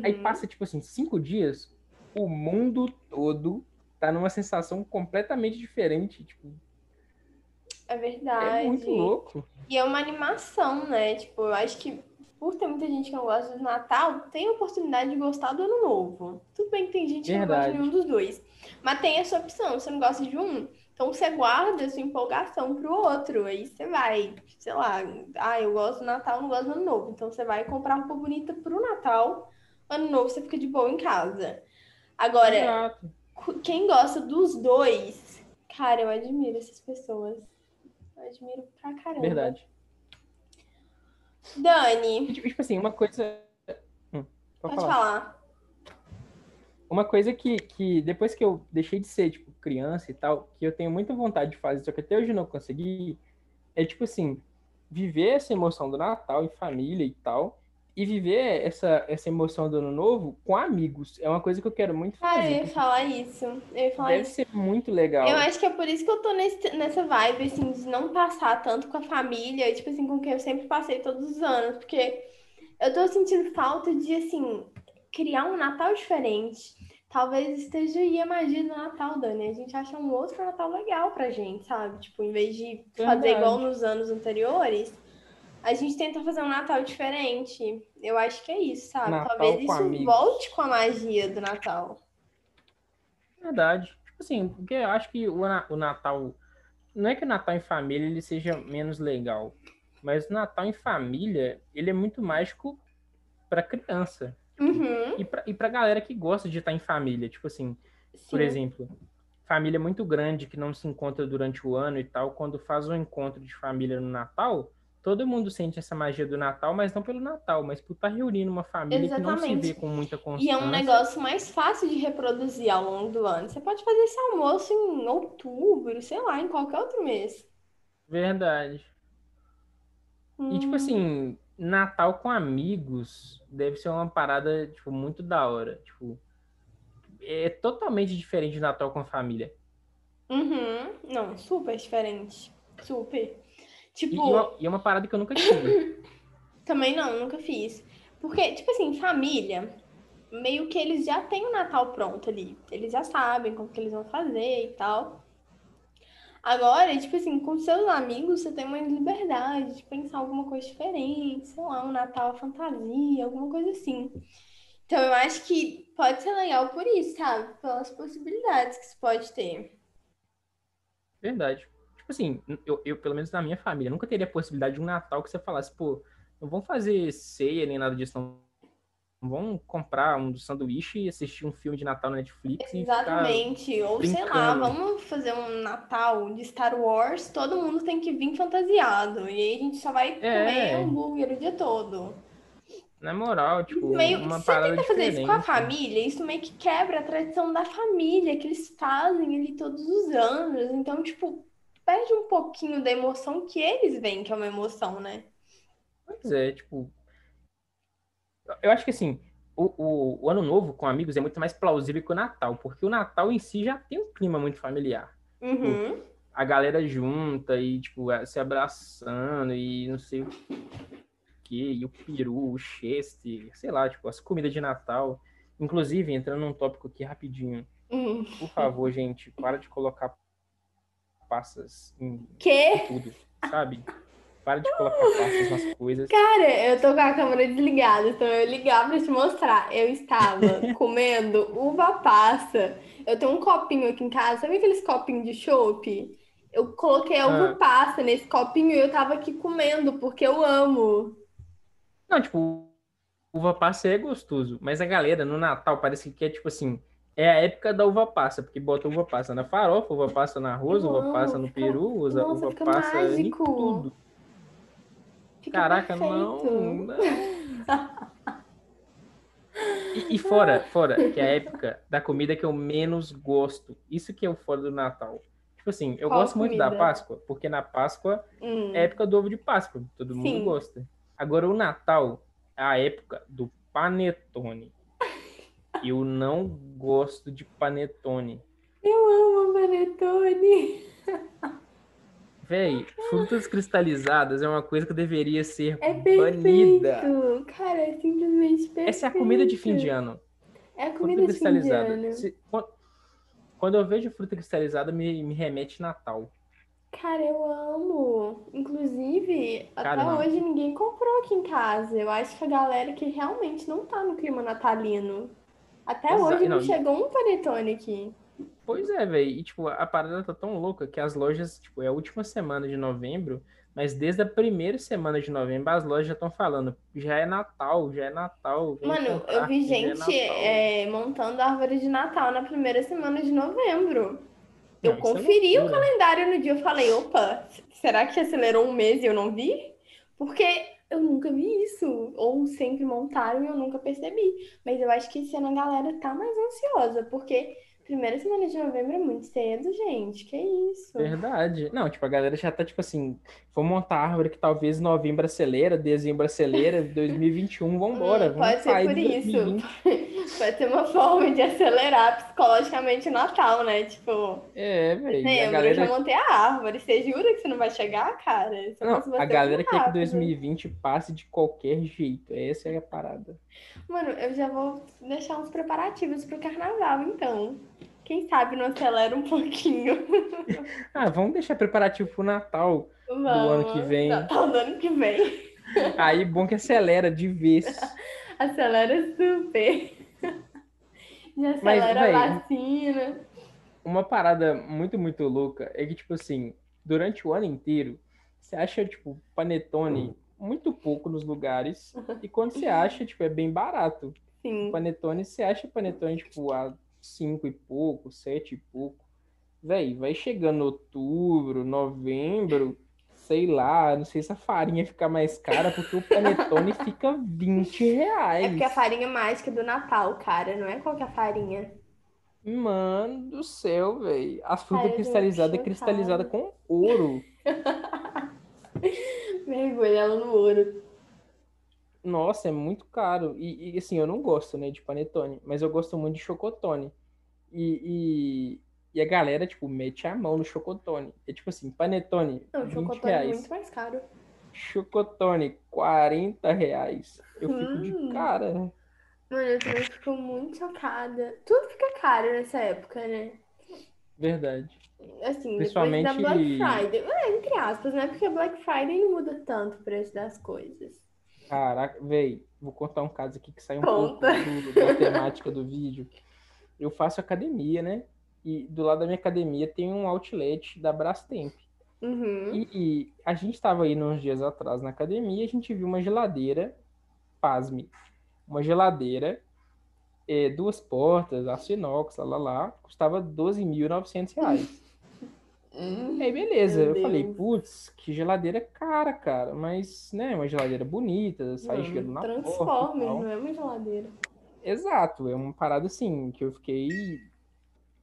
Aí Uhum. passa, tipo assim, cinco dias, o mundo todo tá numa sensação completamente diferente, tipo, É verdade. é muito louco. E é uma animação, né? Tipo, eu acho que por ter muita gente que não gosta do Natal, tem a oportunidade de gostar do Ano Novo. Tudo bem que tem gente que não gosta de Verdade. nenhum dos dois. Mas tem essa opção, você não gosta de um, então você guarda a sua empolgação pro outro. Aí você vai, sei lá, ah, eu gosto do Natal, não gosto do Ano Novo. Então você vai comprar roupa bonita pro Natal, Ano Novo você fica de boa em casa. Agora, Exato. quem gosta dos dois, cara, eu admiro essas pessoas. Eu admiro pra caramba. Verdade. Dani, tipo, tipo assim, uma coisa. Hum, pode pode falar. falar. Uma coisa que, que depois que eu deixei de ser, tipo, criança e tal, que eu tenho muita vontade de fazer, só que até hoje não consegui, é tipo assim, viver essa emoção do Natal em família e tal, e viver essa, essa emoção do Ano Novo com amigos. É uma coisa que eu quero muito Cara, eu fazer. ia falar isso. Eu ia falar Deve isso. ser muito legal. Eu acho que é por isso que eu tô nesse, nessa vibe, assim, de não passar tanto com a família, tipo assim, com quem eu sempre passei todos os anos, porque eu tô sentindo falta de, assim, criar um Natal diferente. Talvez esteja aí a magia do Natal, Dani. A gente acha um outro Natal legal pra gente, sabe? Tipo, em vez de fazer Verdade. igual nos anos anteriores, a gente tenta fazer um Natal diferente. Eu acho que é isso, sabe? Natal Talvez isso amigos. volte com a magia do Natal. Verdade. Tipo assim, porque eu acho que o, o Natal. Não é que o Natal em família ele seja menos legal, mas o Natal em família ele é muito mágico pra criança Uhum, e pra, e pra galera que gosta de estar em família. Tipo assim, por sim. exemplo, família muito grande que não se encontra durante o ano e tal, quando faz um encontro de família no Natal, todo mundo sente essa magia do Natal, mas não pelo Natal, mas por estar reunindo uma família que não se Exatamente. vê com muita E constância. é um negócio mais fácil de reproduzir ao longo do ano. Você pode fazer esse almoço em outubro, sei lá, em qualquer outro mês. Verdade. E, tipo Hum, assim, Natal com amigos deve ser uma parada, tipo, muito da hora. Tipo, é totalmente diferente de Natal com a família. Uhum. Não, super diferente. Super. E, Tipo, e uma, e é uma parada que eu nunca tive. também não, nunca fiz. Porque, tipo assim, família, meio que eles já têm o Natal pronto ali. Eles já sabem como que eles vão fazer e tal. Agora, tipo assim, com seus amigos, você tem mais liberdade de pensar alguma coisa diferente, sei lá, um Natal fantasia, alguma coisa assim. Então eu acho que pode ser legal por isso, sabe? Pelas possibilidades que se pode ter. Verdade. Tipo assim, eu, eu, pelo menos na minha família, nunca teria a possibilidade de um Natal que você falasse, pô, não vamos fazer ceia nem nada disso, não. Vamos comprar um sanduíche e assistir um filme de Natal na Netflix Exatamente. Ou sei lá, vamos fazer um Natal de Star Wars, todo mundo tem que vir fantasiado. E aí a gente só vai é. comer hambúrguer o dia todo. Na moral, tipo, meio, uma parada tenta fazer isso com a família, isso meio que quebra a tradição da família, que eles fazem ali todos os anos. Então, tipo, perde um pouquinho da emoção que eles veem que é uma emoção, né? Pois é, tipo. Eu acho que assim, o, o, o, ano novo com amigos é muito mais plausível que o Natal, porque o Natal em si já tem um clima muito familiar. Uhum. Tipo, a galera junta e, tipo, se abraçando e não sei o quê, e o peru, o cheste, sei lá, tipo, as comidas de Natal. Inclusive, entrando num tópico aqui rapidinho. Uhum. Por favor, gente, para de colocar passas em que? tudo, sabe? Para de colocar passas nas coisas. Cara, eu tô com a câmera desligada, então eu ligar pra te mostrar. Eu estava comendo uva passa. Eu tenho um copinho aqui em casa, sabe aqueles copinhos de chopp? Eu coloquei a uva ah. passa nesse copinho e eu tava aqui comendo, porque eu amo. Não, tipo, uva passa é gostoso, mas a galera no Natal parece que é tipo assim, é a época da uva passa, porque bota uva passa na farofa, uva passa na arroz, uva passa no peru, usa Nossa, uva passa mágico. em tudo. Fica Caraca, perfeito. não. não. E, e, fora, fora, que é a época da comida que eu menos gosto. Isso que é o fora do Natal. Tipo assim, eu Qual gosto comida? muito da Páscoa, porque na Páscoa hum. é a época do ovo de Páscoa. Todo Sim. mundo gosta. Agora, o Natal é a época do panetone. Eu não gosto de panetone. Eu amo panetone. Véi, frutas cristalizadas é uma coisa que deveria ser é banida. Cara, é simplesmente perfeito. Essa é a comida de fim de ano. É a comida fruta de fim de ano. Se, quando eu vejo fruta cristalizada, me, me remete Natal. Cara, eu amo. Inclusive, Cara, até não. hoje ninguém comprou aqui em casa. Eu acho que a galera que realmente não tá no clima natalino. Até Exato. hoje não, não chegou um panetone aqui. Pois é, velho. E, tipo, a parada tá tão louca que as lojas, tipo, é a última semana de novembro, mas desde a primeira semana de novembro as lojas já estão falando, já é Natal, já é Natal. Mano, comprar, eu vi é gente é é, montando árvore de Natal na primeira semana de novembro. Eu não, é conferi é o calendário no dia e falei, opa, será que acelerou um mês e eu não vi? Porque eu nunca vi isso. Ou sempre montaram e eu nunca percebi. Mas eu acho que esse ano a galera tá mais ansiosa, porque primeira semana de novembro é muito cedo, gente. Que isso? Verdade. Não, tipo, a galera já tá, tipo assim, vamos montar árvore que talvez novembro acelera, dezembro acelera, 2021, vambora. Hum, pode ser por isso. pode ser uma forma de acelerar psicologicamente o Natal, né? Tipo. É, velho. A galera... Eu já montei a árvore. Você jura que você não vai chegar, cara? não, a galera quer que 2020 passe de qualquer jeito. Essa é a parada. Mano, eu já vou deixar uns preparativos pro carnaval, então. Quem sabe não acelera um pouquinho. ah, vamos deixar preparativo pro Natal vamos, do ano que vem. Natal do ano que vem. Aí, bom que acelera de vez. acelera super. Já acelera Mas, véio, a vacina. Uma parada muito, muito louca é que, tipo assim, durante o ano inteiro, você acha, tipo, panetone muito pouco nos lugares. E quando você acha, tipo, é bem barato. Sim. Panetone, você acha panetone, tipo, a cinco e pouco, sete e pouco. Véi, vai chegando outubro, novembro, sei lá, não sei se a farinha fica mais cara, porque o panetone fica 20 reais. É porque a farinha mágica do Natal, cara, não é qualquer farinha. Mano do céu, velho. A fruta cristalizada é cristalizada com ouro. Mergulha ela no ouro. Nossa, é muito caro. E, e, assim, eu não gosto, né, de panetone, mas eu gosto muito de chocotone. E, e, e, a galera, tipo, mete a mão no chocotone. É tipo assim, panetone, não, 20 chocotone é reais. é muito mais caro. Chocotone, 40 reais. Eu hum. fico de hum. cara. Mano, eu também fico muito chocada. Tudo fica caro nessa época, né? Verdade. Assim, Principalmente... depois da Black Friday. É, entre aspas, né? Porque Black Friday não muda tanto o preço das coisas. Caraca, véi, vou contar um caso aqui que sai um Conta. pouco do- da temática do vídeo. Eu faço academia, né? E do lado da minha academia tem um outlet da Brastemp. Uhum. E, e a gente tava aí uns dias atrás na academia e a gente viu uma geladeira, pasme, uma geladeira, eh, duas portas, aço inox, lá, lá, lá, custava 12.900 reais. Hum. Aí beleza, eu falei, putz, que geladeira cara, cara, mas, né, uma geladeira bonita, sai gelo na porta Transformers, não é uma geladeira. Exato, é uma parada assim, que eu fiquei,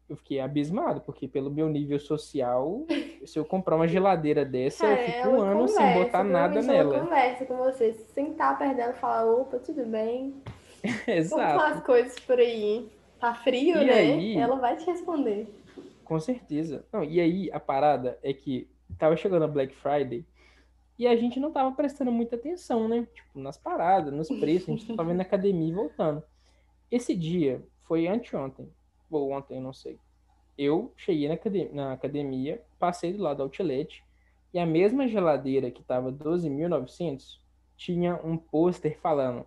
eu fiquei abismado, porque pelo meu nível social, se eu comprar uma geladeira dessa, eu Cara, fico um ano sem conversa, botar nada provavelmente Ela nela. conversa com você, se sentar perto dela e falar, opa, tudo bem? Como estão Exato, as coisas por aí? Tá frio, E né? aí? Ela vai te responder. Com certeza. Não, e aí a parada é que tava chegando a Black Friday e a gente não tava prestando muita atenção, né? Tipo, nas paradas, nos preços, a gente tava indo na academia e voltando. Esse dia foi anteontem, ou ontem, não sei. Eu cheguei na academia, na academia, passei do lado do outlet e a mesma geladeira que tava 12.900 tinha um pôster falando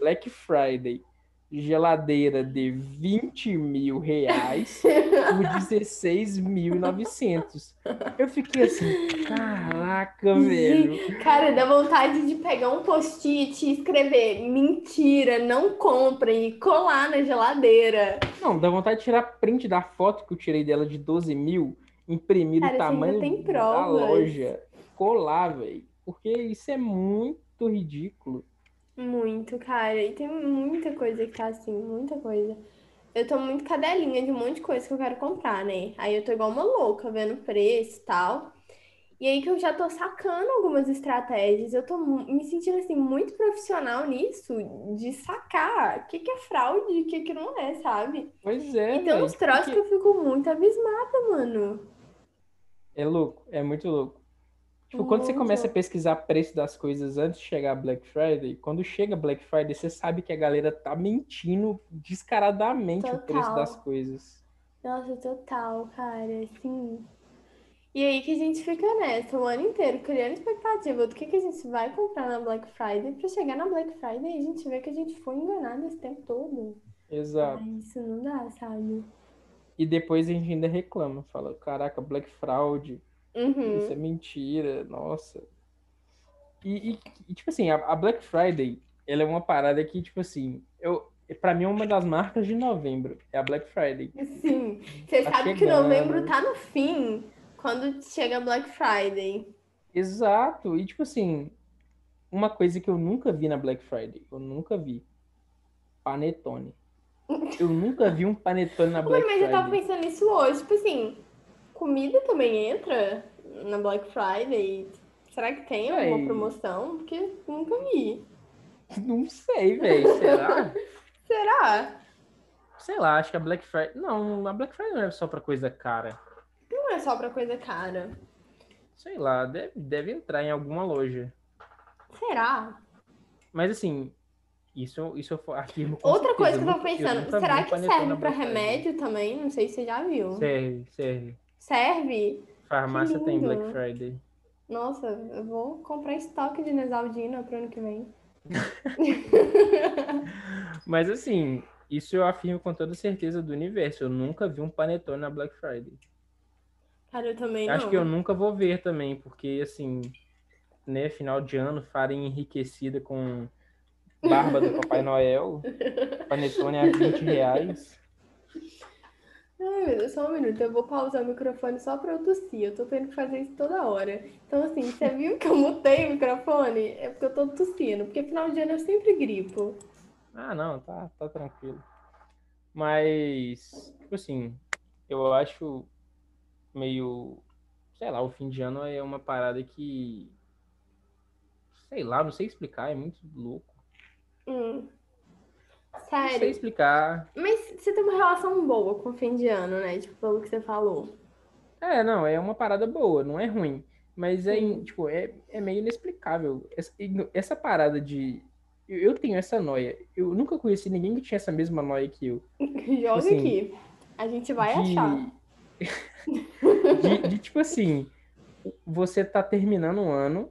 Black Friday, geladeira de 20 mil reais por 16.900. Eu fiquei assim, caraca, velho. Cara, dá vontade de pegar um post-it e escrever mentira, não comprem e colar na geladeira. Não, dá vontade de tirar print da foto que eu tirei dela de 12 mil, imprimir Cara, o tamanho da loja, colar, velho. Porque isso é muito ridículo. Muito, cara. E tem muita coisa que tá assim, muita coisa. Eu tô muito cadelinha de um monte de coisa que eu quero comprar, né? Aí eu tô igual uma louca, vendo preço e tal. E aí que eu já tô sacando algumas estratégias. Eu tô me sentindo, assim, muito profissional nisso, de sacar o que que é fraude e o que que não é, sabe? Pois é, E uns velho. troços porque- que eu fico muito abismada, mano. É louco, é muito louco. Tipo, quando você começa a pesquisar preço das coisas antes de chegar a Black Friday, quando chega Black Friday, você sabe que a galera tá mentindo descaradamente o preço Total. das coisas. Nossa, total, cara, assim. E aí que a gente fica nessa o ano inteiro, criando expectativa do que que a gente vai comprar na Black Friday, pra chegar na Black Friday e a gente vê que a gente foi enganado esse tempo todo. Exato. Isso não dá, sabe? E depois a gente ainda reclama, fala, caraca, Black Fraud, Uhum. isso é mentira, nossa. E, e- e, tipo assim, a, a Black Friday, ela é uma parada que, tipo assim, eu, pra mim é uma das marcas de novembro, é a Black Friday. Sim. Você Tá sabe que chegando. novembro tá no fim quando chega a Black Friday. Exato, e tipo assim, uma coisa que eu nunca vi na Black Friday, eu nunca vi, panetone. Eu nunca vi um panetone na Black Mano, mas eu tava Friday. pensando nisso hoje, tipo assim, comida também entra na Black Friday? Será que tem alguma promoção? Porque nunca vi. Não sei, velho, será? Será? Sei lá, acho que a Black Friday. Não, a Black Friday não é só pra coisa cara. Não é só pra coisa cara. Sei lá, deve, deve entrar em alguma loja. Será? Mas assim, isso, isso eu afirmo com Outra coisa certeza. que eu tava pensando, será que serve Friday. remédio também? Não sei se você já viu. Serve, serve. Serve? Farmácia tem. Black Friday. Nossa, eu vou comprar estoque de Nesaldina pro ano que vem. Mas assim, isso eu afirmo com toda certeza do universo. Eu nunca vi um panetone na Black Friday. Cara, eu também Acho não. que eu nunca vou ver também, porque assim, né, final de ano, farinha enriquecida com barba do Papai Noel, panetone a 20 reais. Só um minuto. Eu vou pausar o microfone só pra eu tossir. Eu tô tendo que fazer isso toda hora. Então, assim, você viu que eu mutei o microfone? É porque eu tô tossindo. Porque final de ano eu sempre gripo. Ah, não, tá, tá tranquilo. Mas, tipo assim, eu acho meio, sei lá, o fim de ano é uma parada que, sei lá, não sei explicar, é muito louco. Hum. Não sei Sério. explicar. Mas você tem uma relação boa com o fim de ano, né? Tipo, pelo que você falou. É, não, é uma parada boa, não é ruim. Mas é, Sim. tipo, é, é meio inexplicável. Essa, essa parada de. Eu eu tenho essa noia. Eu nunca conheci ninguém que tinha essa mesma noia que eu. Joga assim, aqui. A gente vai de- achar. de, de, tipo assim, você tá terminando um ano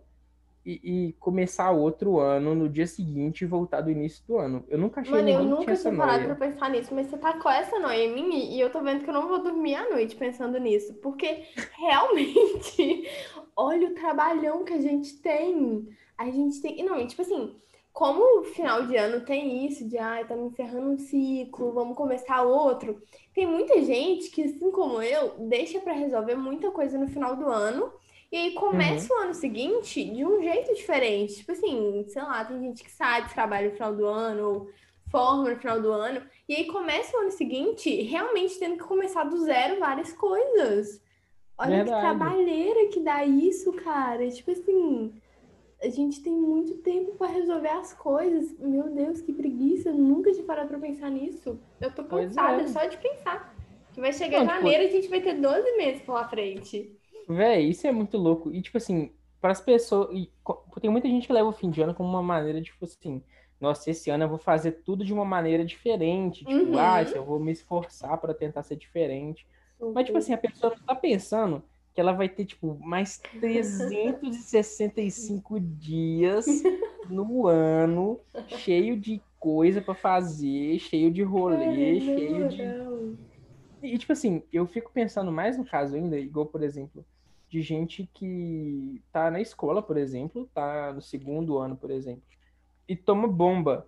e, e, começar outro ano no dia seguinte e voltar do início do ano. Eu nunca achei Mano, eu nunca tinha parado pra pensar nisso, mas você tá com essa noia em mim e eu tô vendo que eu não vou dormir à noite pensando nisso, porque realmente, olha o trabalhão que a gente tem. A gente tem. e Não, e tipo assim, como o final de ano tem isso de, ai, tá encerrando um ciclo, vamos começar outro. Tem muita gente que, assim como eu, deixa pra resolver muita coisa no final do ano. E aí começa o ano seguinte de um jeito diferente. Tipo assim, sei lá, tem gente que sai do trabalho no final do ano, ou forma no final do ano. E aí começa o ano seguinte realmente tendo que começar do zero várias coisas. Olha que Verdade. trabalheira que dá isso, cara. Tipo assim, a gente tem muito tempo pra resolver as coisas. Meu Deus, que preguiça. Eu nunca tinha parado pra pensar nisso. Eu tô cansada é. só de pensar. Que vai chegar Não, tipo- janeiro e a gente vai ter 12 meses pela frente. Véi, isso é muito louco. E, tipo assim, para as pessoas. E, tem muita gente que leva o fim de ano como uma maneira, tipo assim, nossa, esse ano eu vou fazer tudo de uma maneira diferente. Tipo, Uhum. ah, eu vou me esforçar para tentar ser diferente. Mas, tipo assim, a pessoa não tá pensando que ela vai ter, tipo, mais 365 dias no ano, cheio de coisa pra fazer, cheio de rolê, cheio de. E, tipo assim, eu fico pensando mais no caso ainda, igual, por exemplo, de gente que tá na escola, por exemplo, tá no segundo ano, por exemplo, e toma bomba.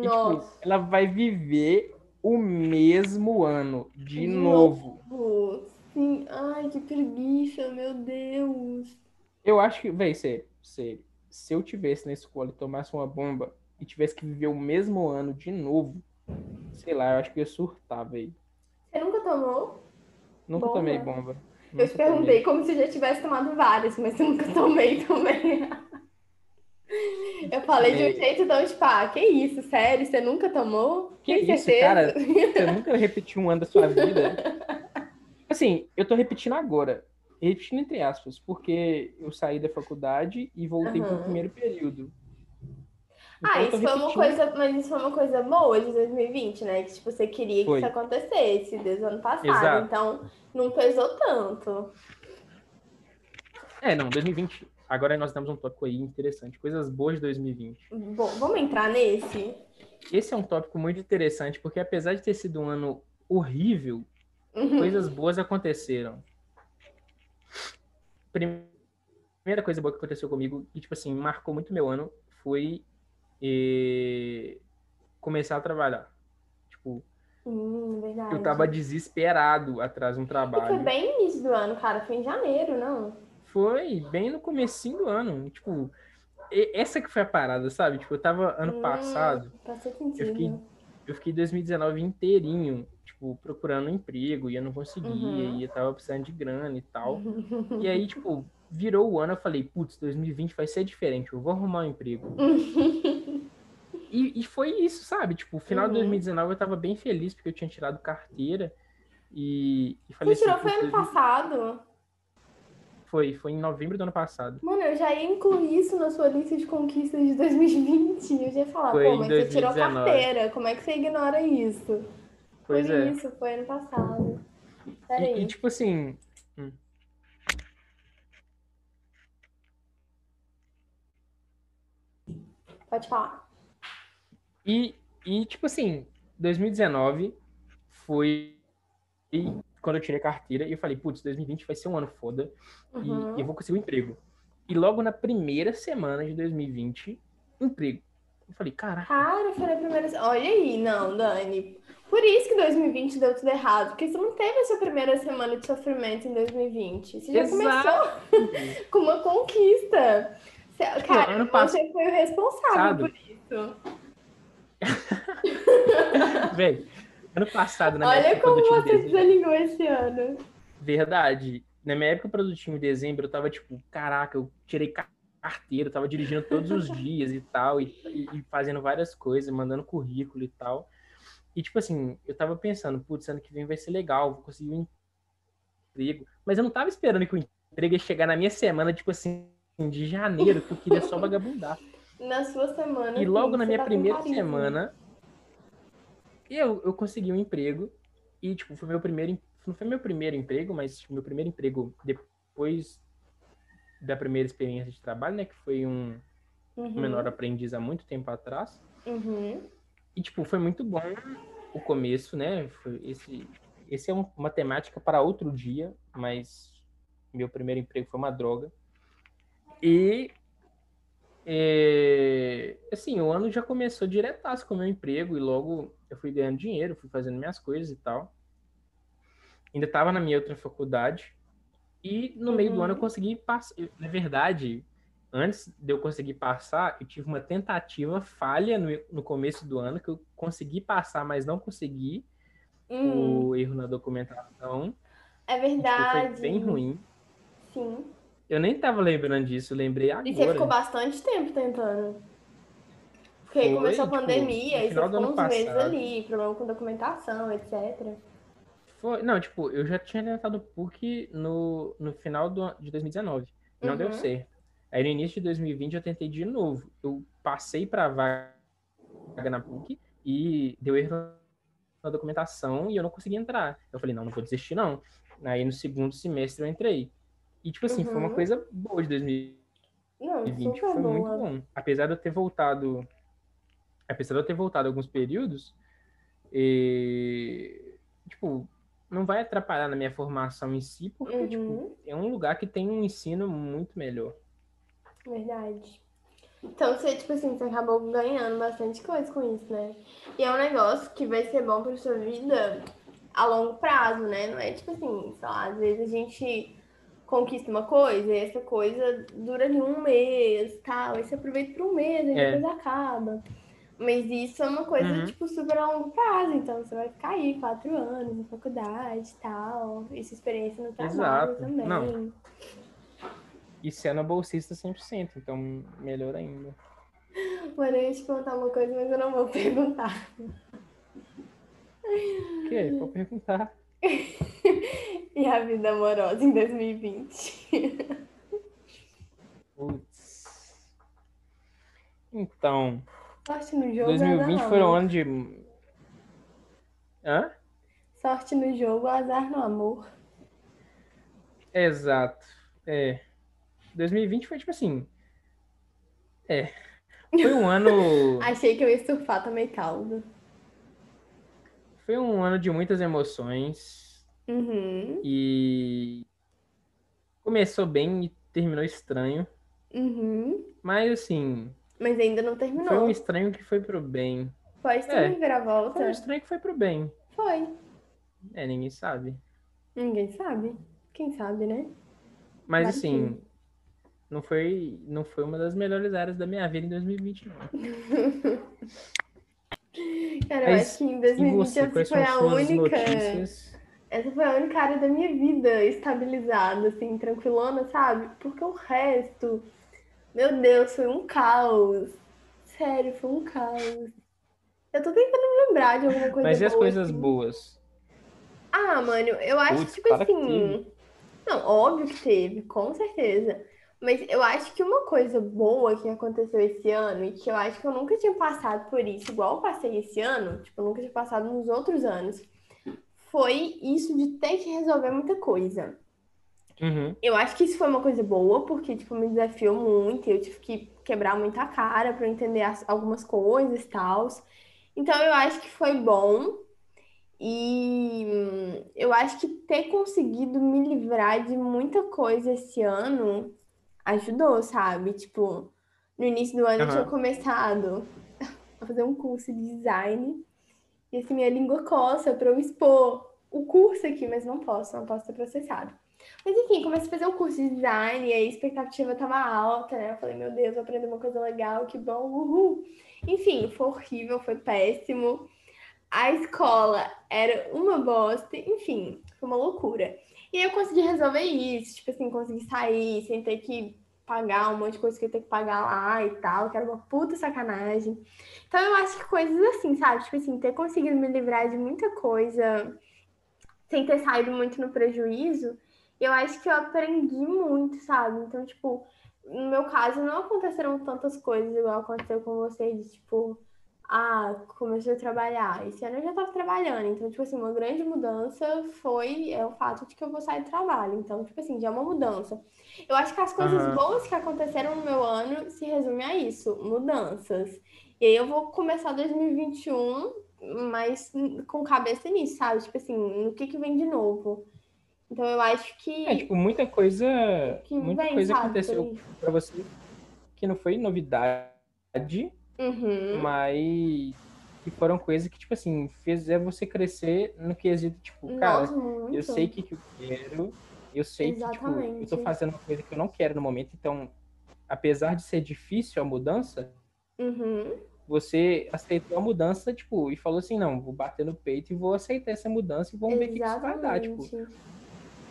E, tipo, Nossa. ela vai viver o mesmo ano de novo. Pô, Sim, ai, que preguiça, meu Deus. Eu acho que, véi, sério, sério, se eu tivesse na escola e tomasse uma bomba e tivesse que viver o mesmo ano de novo, sei lá, eu acho que eu ia surtar, véi. Você nunca tomou? Nunca Bomba? tomei bomba. Eu te perguntei tomei. como se já tivesse tomado várias, mas eu nunca tomei também. Eu falei de um jeito tão tipo, ah, que isso, sério? Você nunca tomou? Que Tem isso, certeza? cara? Você nunca repetiu um ano da sua vida? Assim, eu tô repetindo agora. Repetindo entre aspas, porque eu saí da faculdade e voltei pro Aham. primeiro período. Então, Ah, tô isso foi uma coisa, mas isso foi uma coisa boa de 2020, né? Que tipo, você queria que Foi. isso acontecesse desde o ano passado. Exato. Então, não pesou tanto. É, não, 2020. Agora nós temos um tópico aí interessante. Coisas boas de 2020. Bom, vamos entrar nesse? Esse é um tópico muito interessante, porque apesar de ter sido um ano horrível, Uhum. coisas boas aconteceram. Primeira coisa boa que aconteceu comigo, e tipo assim, marcou muito meu ano, foi eh, começar a trabalhar. Tipo, verdade. eu tava desesperado atrás de um E foi trabalho. bem início do ano, cara. Foi em janeiro, não? Foi bem no comecinho do ano. Tipo, e- essa que foi a parada, sabe? Tipo, eu tava ano Hum, passado, eu fiquei, eu fiquei 2019 inteirinho, tipo, procurando um emprego, e eu não conseguia, Uhum. e eu tava precisando de grana e tal. E aí, tipo, virou o ano, eu falei, putz, 2020 vai ser diferente, eu vou arrumar um emprego. E, e foi isso, sabe? Tipo, final de Uhum. 2019 eu tava bem feliz, porque eu tinha tirado carteira, e, e falei Você tirou assim, foi putz, ano passado? foi, foi em novembro do ano passado. Mano, eu já ia incluir isso na sua lista de conquistas de 2020. Eu já ia falar, Foi pô, mas você tirou 2019. carteira. Como é que você ignora isso? Pois Por é. isso, foi ano passado. E, Peraí. e, tipo assim, Pode falar. E, e, tipo assim, 2019 foi quando eu tirei a carteira e eu falei, putz, 2020 vai ser um ano foda Uhum. e eu vou conseguir um emprego. E logo na primeira semana de 2020, emprego. Eu falei, caraca, Cara, foi na primeira. Olha aí, não, Dani. Por isso que 2020 deu tudo errado. Porque você não teve a sua primeira semana de sofrimento em 2020. Você já começou exato. com uma conquista. Você- Cara, ano você foi o responsável por isso. Velho, ano passado, na minha Olha época como produtiva você de dezembro, desalinhou esse ano. verdade, na minha época produtiva de dezembro, eu tava tipo, caraca, eu tirei ca- carteira, eu tava dirigindo todos os dias e tal, e, e- e fazendo várias coisas, mandando currículo e tal. E tipo assim, eu tava pensando, putz, ano que vem vai ser legal, vou conseguir um emprego. Mas eu não tava esperando que o emprego ia chegar na minha semana, tipo assim, de janeiro, que eu queria só vagabundar. Na sua semana. E logo na minha tá primeira semana, eu, eu consegui um emprego. E, tipo, foi meu primeiro. Não foi meu primeiro emprego, mas tipo, meu primeiro emprego depois da primeira experiência de trabalho, né? Que foi um Uhum. menor aprendiz há muito tempo atrás. Uhum. E, tipo, foi muito bom o começo, né? Foi esse, esse é um- uma temática para outro dia, mas meu primeiro emprego foi uma droga. E, é, assim, o ano já começou diretaço com o meu emprego e logo eu fui ganhando dinheiro, fui fazendo minhas coisas e tal. Ainda estava na minha outra faculdade. E no meio do Uhum. ano eu consegui passar. Na verdade, antes de eu conseguir passar, eu tive uma tentativa falha no, no começo do ano, que eu consegui passar, mas não consegui. Hum, O erro na documentação. é Tipo, verdade. foi bem ruim. Sim. Eu nem tava lembrando disso, lembrei agora. E você ficou bastante tempo tentando. Porque Foi, começou a tipo, pandemia, no aí você ficou uns meses passado. ali, problema com documentação, etc. Foi, não, tipo, eu já tinha tentado PUC no, no final do, de 2019. Não deu Uhum. certo. Aí no início de 2020 eu tentei de novo. Eu passei pra vaga na PUC e deu erro na documentação e eu não consegui entrar. Eu falei, não, não vou desistir não. Aí no segundo semestre eu entrei. E tipo assim, foi uma Uhum. coisa boa de 2020. Não, 2020 super foi muito boa. bom. Apesar de eu ter voltado, apesar de eu ter voltado alguns períodos, e, tipo, não vai atrapalhar na minha formação em si, porque tipo, Uhum, é um lugar que tem um ensino muito melhor. verdade. Então você, tipo assim, você acabou ganhando bastante coisa com isso, né? E é um negócio que vai ser bom pra sua vida a longo prazo, né? Não é tipo assim, sei lá, às vezes a gente conquista uma coisa e essa coisa dura ali um mês, tal, aí você aproveita por um mês, aí É. depois acaba. Mas isso é uma coisa, Uhum. tipo, super a longo prazo, então você vai ficar aí quatro anos na faculdade e tal, essa experiência no trabalho Exato. também. Não. E sendo bolsista 100%, então melhor ainda. Mano, eu ia te perguntar uma coisa, mas eu não vou perguntar. O quê? Vou perguntar. E a vida amorosa em 2020? Putz. Então, Sorte no jogo, 2020 azar foi um ano de. Hã? Sorte no jogo, azar no amor. Exato. É. 2020 foi tipo assim. É. Foi um ano. Achei que eu ia surfar também caldo. Foi um ano de muitas emoções. Uhum, E. Começou bem e terminou estranho. uhum. Mas assim. Mas ainda não Foi um terminou. estranho que foi pro bem. Pode ter é. uma reviravolta. Foi um estranho que foi pro bem. Foi. É, ninguém sabe. Ninguém sabe. Quem sabe, né? Mas Vai assim. Não foi, não foi uma das melhores áreas da minha vida em 2020, não. Cara, eu acho que em E 2020 você, essa foi a única. notícias? Essa foi a única área da minha vida estabilizada, assim, tranquilona, sabe? Porque o resto, meu Deus, foi um caos. Sério, foi um caos. Eu tô tentando me lembrar de alguma coisa Mas e as boa, coisas assim. boas? Ah, mano, eu acho Putz, que, tipo que assim. teve. Não, óbvio que teve, com certeza. Mas eu acho que uma coisa boa que aconteceu esse ano, e que eu acho que eu nunca tinha passado por isso, igual eu passei esse ano, tipo, eu nunca tinha passado nos outros anos, foi isso de ter que resolver muita coisa. Uhum. Eu acho que isso foi uma coisa boa, porque, tipo, me desafiou muito, eu tive que quebrar muita cara eu entender as- algumas coisas e tal. Então, eu acho que foi bom. E hum, eu acho que ter conseguido me livrar de muita coisa esse ano ajudou, sabe? Tipo, no início do ano eu tinha começado a fazer um curso de design. E assim, minha língua coça pra eu expor o curso aqui, mas não posso, não posso ser processado. Mas enfim, comecei a fazer um curso de design e a expectativa tava alta, né? Eu falei, meu Deus, vou aprender uma coisa legal, que bom, uhul. Enfim, foi horrível, foi péssimo. A escola era uma bosta, enfim, foi uma loucura. E eu consegui resolver isso, tipo assim, consegui sair sem ter que pagar um monte de coisa que eu ter que pagar lá e tal, que era uma puta sacanagem. Então eu acho que coisas assim, sabe? Tipo assim, ter conseguido me livrar de muita coisa sem ter saído muito no prejuízo, eu acho que eu aprendi muito, sabe? Então, tipo, no meu caso, não aconteceram tantas coisas igual aconteceu com você, de tipo, ah, comecei a trabalhar. Esse ano eu já tava trabalhando. Então, tipo assim, uma grande mudança foi é, o fato de que eu vou sair do trabalho. Então, tipo assim, já é uma mudança. Eu acho que as coisas Aham. boas que aconteceram no meu ano se resumem a isso, mudanças. E aí eu vou começar 2021, mas com cabeça nisso, sabe? Tipo assim, no que que vem de novo. Então eu acho É, que tipo, muita coisa, que muita vem, coisa sabe? Aconteceu pra você que não foi novidade, Uhum. mas que foram coisas que, tipo assim, fizeram você crescer no quesito, tipo, cara, Nossa, eu sei o muito. que, que eu quero, eu sei que, tipo, eu tô Exatamente. fazendo uma coisa que eu não quero no momento, então, apesar de ser difícil a mudança, Uhum. você aceitou a mudança, tipo, e falou assim, não, vou bater no peito e vou aceitar essa mudança e vamos ver o que, que isso vai dar, tipo. Exatamente.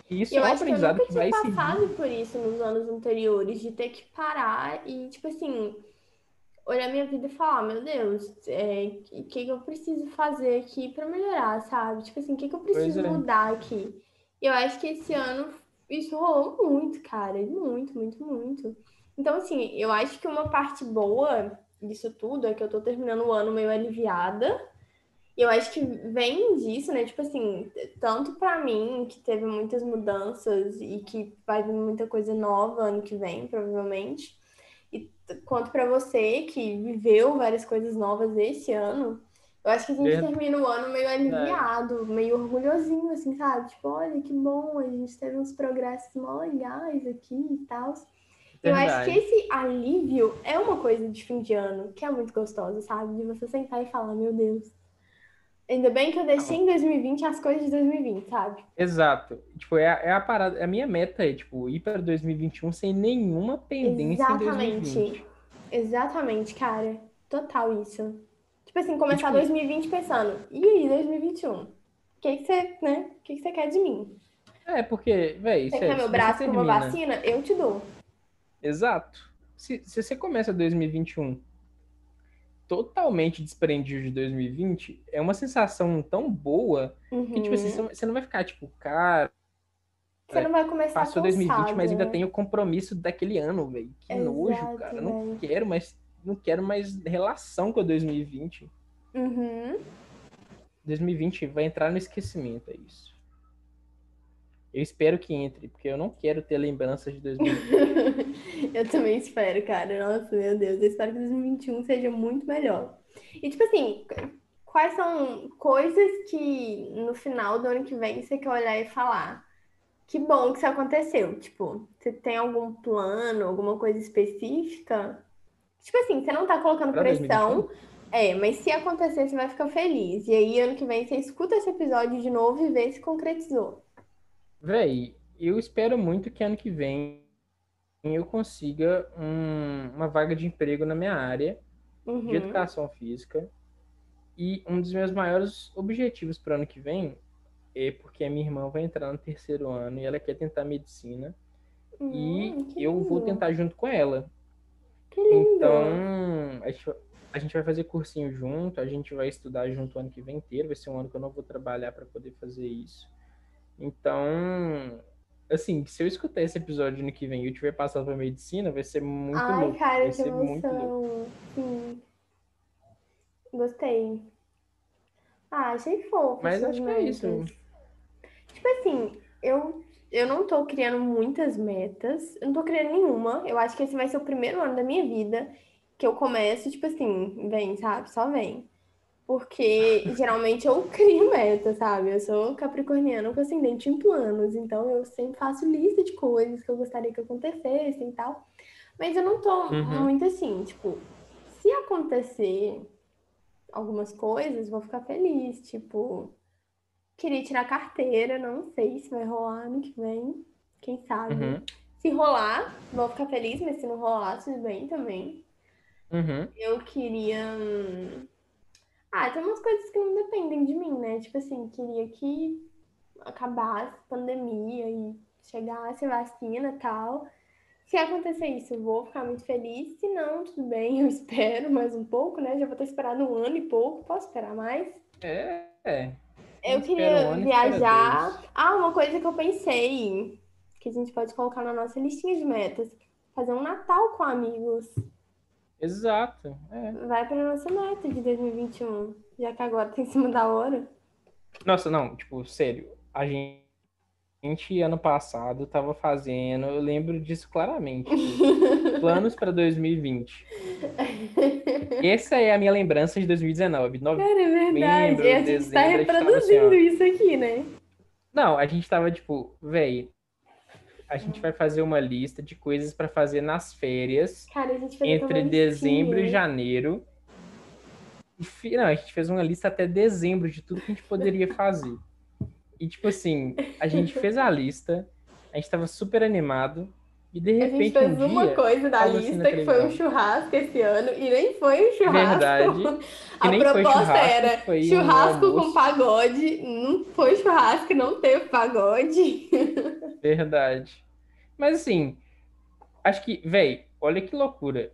E isso eu é um acho que eu aprendizado nunca que tinha vai seguir. passado por isso nos anos anteriores, de ter que parar e, tipo assim, olhar minha vida e falar, meu Deus, é, o que que eu preciso fazer aqui pra melhorar, sabe? Tipo assim, o que que eu preciso é. mudar aqui? E eu acho que esse ano isso rolou muito, cara, muito, muito, muito. Então, assim, eu acho que uma parte boa disso tudo é que eu tô terminando o ano meio aliviada. E eu acho que vem disso, né? Tipo assim, tanto pra mim, que teve muitas mudanças e que vai vir muita coisa nova ano que vem, provavelmente, quanto pra você, que viveu várias coisas novas esse ano, eu acho que a gente termina o ano meio aliviado, meio orgulhosinho, assim, sabe? Tipo, olha que bom, a gente teve uns progressos mó legais aqui e tal. Eu acho que esse alívio é uma coisa de fim de ano que é muito gostosa, sabe? De você sentar e falar, meu Deus. Ainda bem que eu deixei em 2020 as coisas de 2020, sabe? Exato. Tipo, é a, é a parada, a minha meta é, tipo, ir para 2021 sem nenhuma pendência em 2020. Exatamente. Exatamente, cara. Total isso. Tipo assim, começar tipo- 2020 pensando, e aí, 2021? O que que você, né? O que que você quer de mim? É, porque, velho, Você quer meu braço com uma vacina? Eu te dou. Exato. Se, se você começa 2021 totalmente desprendido de 2020, é uma sensação tão boa que, tipo assim, Uhum. você não vai ficar, tipo, cara, Você não vai começar passou 2020, mas ainda né? tem o compromisso daquele ano, velho. Que nojo, Exato, cara. Eu não quero mais, não quero mais relação com 2020. Uhum. 2020 vai entrar no esquecimento, é isso. Eu espero que entre, porque eu não quero ter lembranças de 2020. Eu também espero, cara. Nossa, meu Deus. Eu espero que 2021 seja muito melhor. E, tipo assim, quais são coisas que no final do ano que vem você quer olhar e falar? Que bom que isso aconteceu. Tipo, você tem algum plano, alguma coisa específica? Tipo assim, você não tá colocando Pra pressão. É, mas se acontecer, você vai ficar feliz. E aí, ano que vem, você escuta esse episódio de novo e vê se concretizou. Véi, eu espero muito que ano que vem eu consiga um- uma vaga de emprego na minha área de Uhum. educação física. E um dos meus maiores objetivos para ano que vem é porque a minha irmã vai entrar no terceiro ano e ela quer tentar medicina. E Hum, que eu vou lindo. tentar junto com ela. Que lindo. Então, a gente, a gente vai fazer cursinho junto, a gente vai estudar junto o ano que vem inteiro. Vai ser um ano que eu não vou trabalhar para poder fazer isso. Então, assim, se eu escutar esse episódio ano que vem e eu tiver passado para medicina, vai ser muito Ai, louco. cara, vai que ser muito louco. emoção. Sim. Gostei. Ah, achei fofo. Mas acho que é isso. Tipo assim, eu, eu não tô criando muitas metas. Eu não tô criando nenhuma. Eu acho que esse vai ser o primeiro ano da minha vida que eu começo, tipo assim, vem, sabe? Só vem. Porque geralmente eu crio meta, sabe? Eu sou capricorniana com ascendente em planos, então eu sempre faço lista de coisas que eu gostaria que acontecessem e tal. Mas eu não tô Uhum. muito assim, tipo, se acontecer algumas coisas, vou ficar feliz. Tipo, queria tirar carteira, não sei se vai rolar ano que vem, quem sabe. Uhum, Se rolar, vou ficar feliz, mas se não rolar, tudo bem também. uhum. Eu queria. Ah, tem umas coisas que não dependem de mim, né? Tipo assim, queria que acabasse a pandemia e chegasse a vacina e tal. Se acontecer isso, eu vou ficar muito feliz. Se não, tudo bem, eu espero mais um pouco, né? Já vou ter esperado um ano e pouco, posso esperar mais. É, é. Eu queria um viajar. Ah, uma coisa que eu pensei, que a gente pode colocar na nossa listinha de metas: fazer um Natal com amigos. Exato. É. Vai pra nossa meta de 2021, já que agora tem em cima da hora. Nossa, não, tipo, sério, a gente, ano passado tava fazendo, eu lembro disso claramente, planos para 2020. Essa é a minha lembrança de 2019. Cara, é verdade. Novembro, E a gente tá dezembro, a gente tava reproduzindo assim, ó. isso aqui, né? Não, a gente tava tipo, véi, a gente vai fazer uma lista de coisas para fazer nas férias Cara, a gente fez entre uma dezembro e listinha. janeiro. E Não, a gente fez uma lista até dezembro de tudo que a gente poderia fazer. E tipo assim, a gente fez a lista, a gente tava super animado, e de A gente repente fez um uma dia, coisa da assim lista que foi um churrasco esse ano e nem foi um churrasco. Verdade. A proposta churrasco, era foi um churrasco com pagode. Não foi churrasco, não teve pagode. Verdade. Mas assim, acho que, véi, olha que loucura.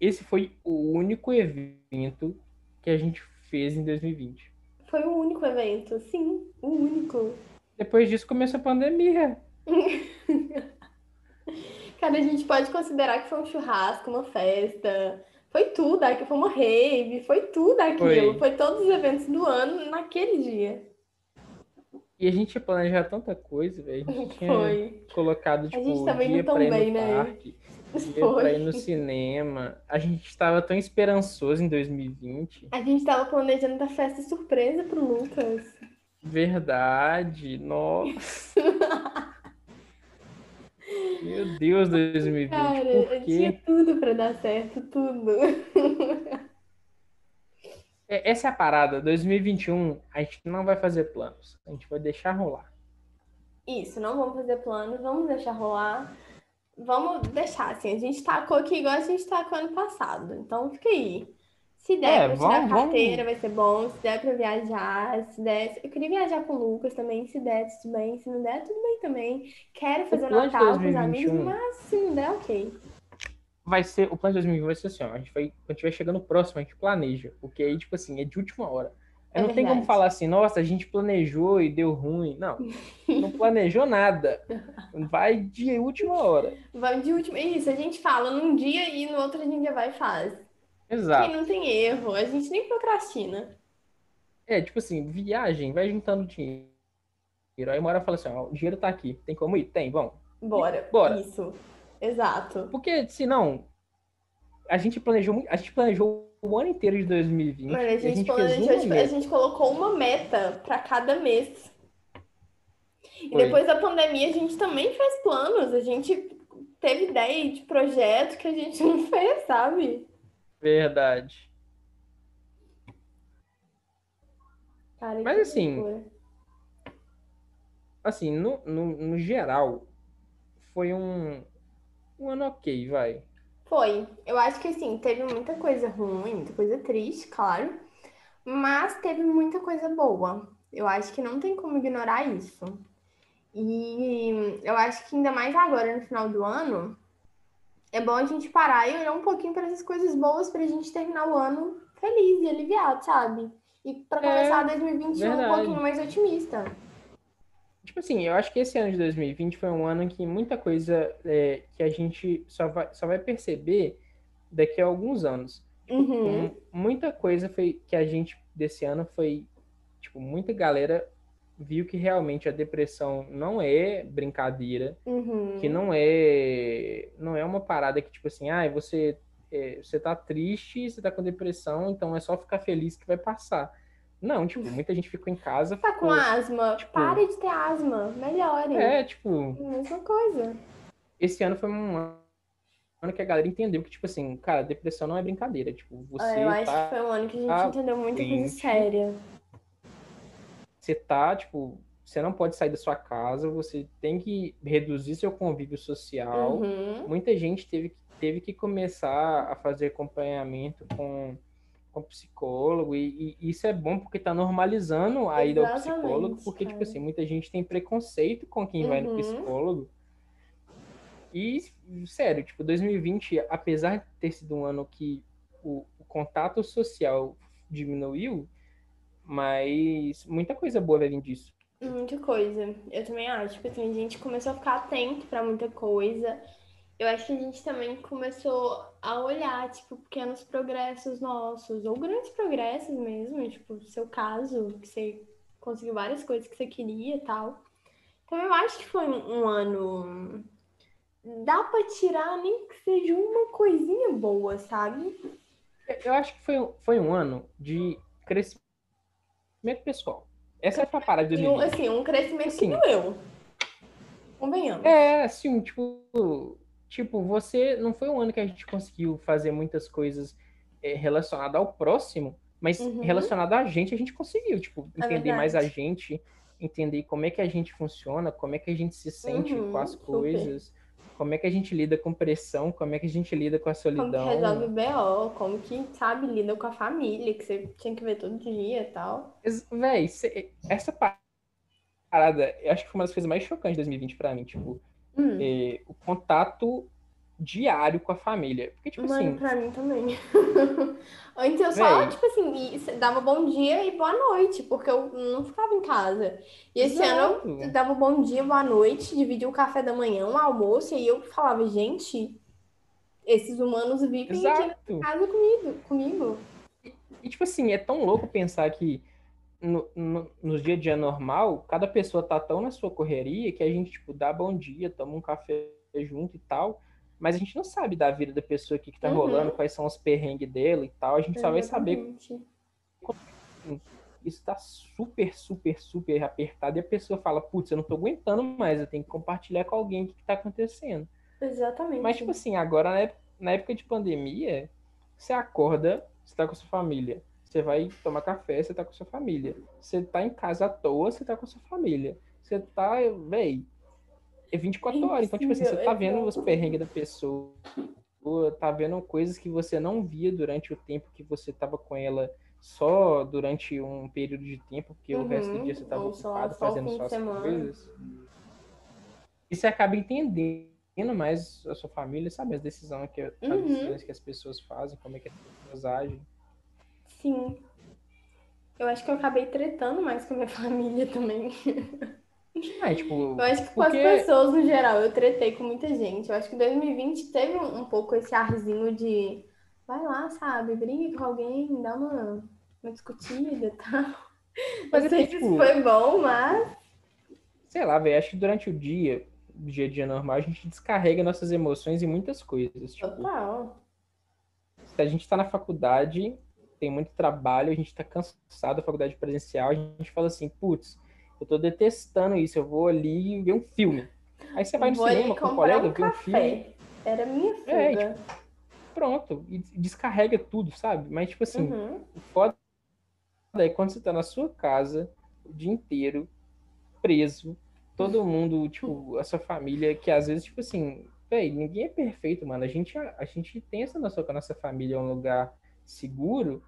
Esse foi o único evento que a gente fez em 2020. Foi o único evento, sim, o único. Depois disso começou a pandemia. Cara, a gente pode considerar que foi um churrasco, uma festa. Foi tudo, aqui foi uma rave, foi tudo aquilo. Foi. Foi todos os eventos do ano naquele dia. E a gente ia planejar tanta coisa, velho. A gente tinha Foi. colocado, tipo, gente tava indo dia tão pra ir bem, no né? parque, dia Foi. pra ir no cinema. A gente estava tão esperançoso em 2020. A gente tava planejando dar festa surpresa pro Lucas. Verdade, nossa. Meu Deus, 2020, Cara, por tinha quê? tudo pra dar certo, tudo. É, Essa é a parada, 2021, a gente não vai fazer planos, a gente vai deixar rolar. Isso, não vamos fazer planos, vamos deixar rolar. Vamos deixar, assim, a gente tacou aqui igual a gente tacou ano passado. Então fica aí. Se der É, pra tirar vamos- vamos- carteira, vai ser bom. Se der pra viajar, se der. Eu queria viajar com o Lucas também, se der, tudo bem. Se não der, tudo bem também. Quero fazer de Natal com os amigos, 2021. mas se não der, ok. Vai ser, o plano de 2020 vai ser assim, ó, a gente vai, quando tiver chegando próximo, a gente planeja, porque aí, tipo assim, é de última hora. Aí É não tem como verdade. falar assim, nossa, a gente planejou e deu ruim. Não, não planejou nada. Vai de última hora. Vamos de último. Isso, a gente fala num dia e no outro a gente já vai e faz. Exato. Quem não tem erro, a gente nem procrastina. É, tipo assim, viagem, vai juntando dinheiro. Aí uma hora fala assim, ó, o dinheiro tá aqui, tem como ir? Tem, vamos. Bora. Bora. Isso. Exato. Porque senão, a gente planejou, muito- a gente planejou o ano inteiro de 2020. Mano, a e gente, fez planejou, uma tipo, a gente colocou uma meta pra cada mês. E Foi. depois da pandemia, a gente também fez planos. A gente teve ideia de projeto que a gente não fez, sabe? Verdade. Cara, Mas assim, loucura. Assim, no, no, no geral, foi um, um ano ok, vai. Foi. Eu acho que assim, teve muita coisa ruim, muita coisa triste, claro. Mas teve muita coisa boa. Eu acho que não tem como ignorar isso. E eu acho que ainda mais agora no final do ano, é bom a gente parar e olhar um pouquinho para essas coisas boas pra gente terminar o ano feliz e aliviado, sabe? E pra É, começar 2021 um verdade. pouquinho mais otimista. Tipo assim, eu acho que esse ano de 2020 foi um ano em que muita coisa é, que a gente só vai, só vai perceber daqui a alguns anos. Uhum. M- Muita coisa foi que a gente desse ano foi, tipo, muita galera viu que realmente a depressão não é brincadeira, Uhum. que não é não é uma parada que tipo assim, ah, você é, você tá triste, você tá com depressão, então é só ficar feliz que vai passar. Não, tipo, muita gente ficou em casa, Tá com ficou, asma? tipo- Pare de ter asma. Melhore. é, tipo, Mesma coisa. esse ano foi um ano que a galera entendeu que tipo assim, cara, depressão não é brincadeira, tipo, você Ah, eu acho tá que foi um ano que a gente entendeu muita coisa séria. Você tá, tipo, você não pode sair da sua casa, você tem que reduzir seu convívio social. Uhum. Muita gente teve, que- teve que começar a fazer acompanhamento com, com psicólogo, e, e isso é bom porque tá normalizando a ida ao psicólogo, porque, tipo cara. assim, muita gente tem preconceito com quem vai no Uhum. psicólogo. E, sério, tipo, 2020, apesar de ter sido um ano que o, o contato social diminuiu, mas muita coisa boa vai vir disso. Muita coisa. Eu também acho. Tipo assim, a gente começou a ficar atento pra muita coisa. eu acho que a gente também começou a olhar, tipo, pequenos progressos nossos, ou grandes progressos mesmo, tipo, seu caso, que você conseguiu várias coisas que você queria e tal. Então eu acho que foi um, um ano. Dá pra tirar nem que seja uma coisinha boa, sabe? Eu acho que foi, foi um ano de crescimento pessoal. Essa foi a parada de um, 2020. assim, um crescimento Assim. que doeu. Convenhamos. É, assim, tipo, tipo, você não foi um ano que a gente conseguiu fazer muitas coisas é, relacionadas ao próximo, mas Uhum. relacionado a gente, a gente conseguiu, tipo, É entender mais a gente, entender como é que a gente funciona, como é que a gente se sente Uhum, com as super. Como é que a gente lida com pressão, como é que a gente lida com a Como que solidão. resolve o BO, como que, sabe, lida com a família, que você tinha que ver todo dia e tal. Véi, cê- essa parada, eu acho que foi uma das coisas mais chocantes de 2020 pra mim, tipo, Hum. é, o contato diário com a família. Porque, tipo Mano, assim, pra mim também. Antes eu só, Véi. tipo assim, e- dava bom dia e boa noite, porque eu não ficava em casa. E esse ano eu Exato. dava bom dia, boa noite, dividia o café da manhã, o almoço, e aí eu falava, gente, esses humanos vivem aqui Exato. em casa comigo, comigo. E, tipo assim, é tão louco pensar que no, no, nos dia a dia normal, cada pessoa tá tão na sua correria que a gente, tipo, dá bom dia, toma um café junto e tal, mas a gente não sabe da vida da pessoa, o que tá Uhum. rolando, quais são os perrengues dela e tal. A gente só vai saber isso tá super, super, super apertado e a pessoa fala, putz, eu não tô aguentando mais, eu tenho que compartilhar com alguém o que, que tá acontecendo. Exatamente. Mas, tipo assim, agora na ép- na época de pandemia, você acorda, você tá com a sua família. Você vai tomar café, você tá com a sua família. Você tá em casa à toa, você tá com a sua família. Você tá, véi, é 24 horas. Então, tipo assim, você tá vendo os perrengues da pessoa, tá vendo coisas que você não via durante o tempo que você tava com ela só durante um período de tempo, porque o resto do Uhum. dia você tava só- ocupado só fazendo suas semana. coisas. E você acaba entendendo mais a sua família, sabe? As decisões que, as Uhum. decisões que as pessoas fazem, como é que as pessoas agem. Sim. Eu acho que eu acabei tretando mais com a minha família também. É, tipo, Eu acho que com porque as pessoas no geral, eu tretei com muita gente. Eu acho que 2020 teve um, um pouco esse arzinho de vai lá, sabe, briga com alguém, dá uma, uma discutida e tal. Mas Não é sei que, se tipo, isso foi bom, mas sei lá, velho, acho que durante o dia, do dia a dia normal, a gente descarrega nossas emoções em muitas coisas. Tipo, total. se a gente tá na faculdade, tem muito trabalho, a gente tá cansado da faculdade presencial, a gente fala assim, putz, eu tô detestando isso, eu vou ali ver um filme. Aí você vai no Vou cinema com um colega, um ver um filme. Era a minha fuga. É, pronto, e descarrega tudo, sabe? Mas, tipo assim, Uhum. o foda é quando você tá na sua casa o dia inteiro, preso, todo mundo, tipo, a sua família, que às vezes, tipo assim, véi, ninguém é perfeito, mano. A gente, a gente tem essa noção que a nossa família é um lugar seguro,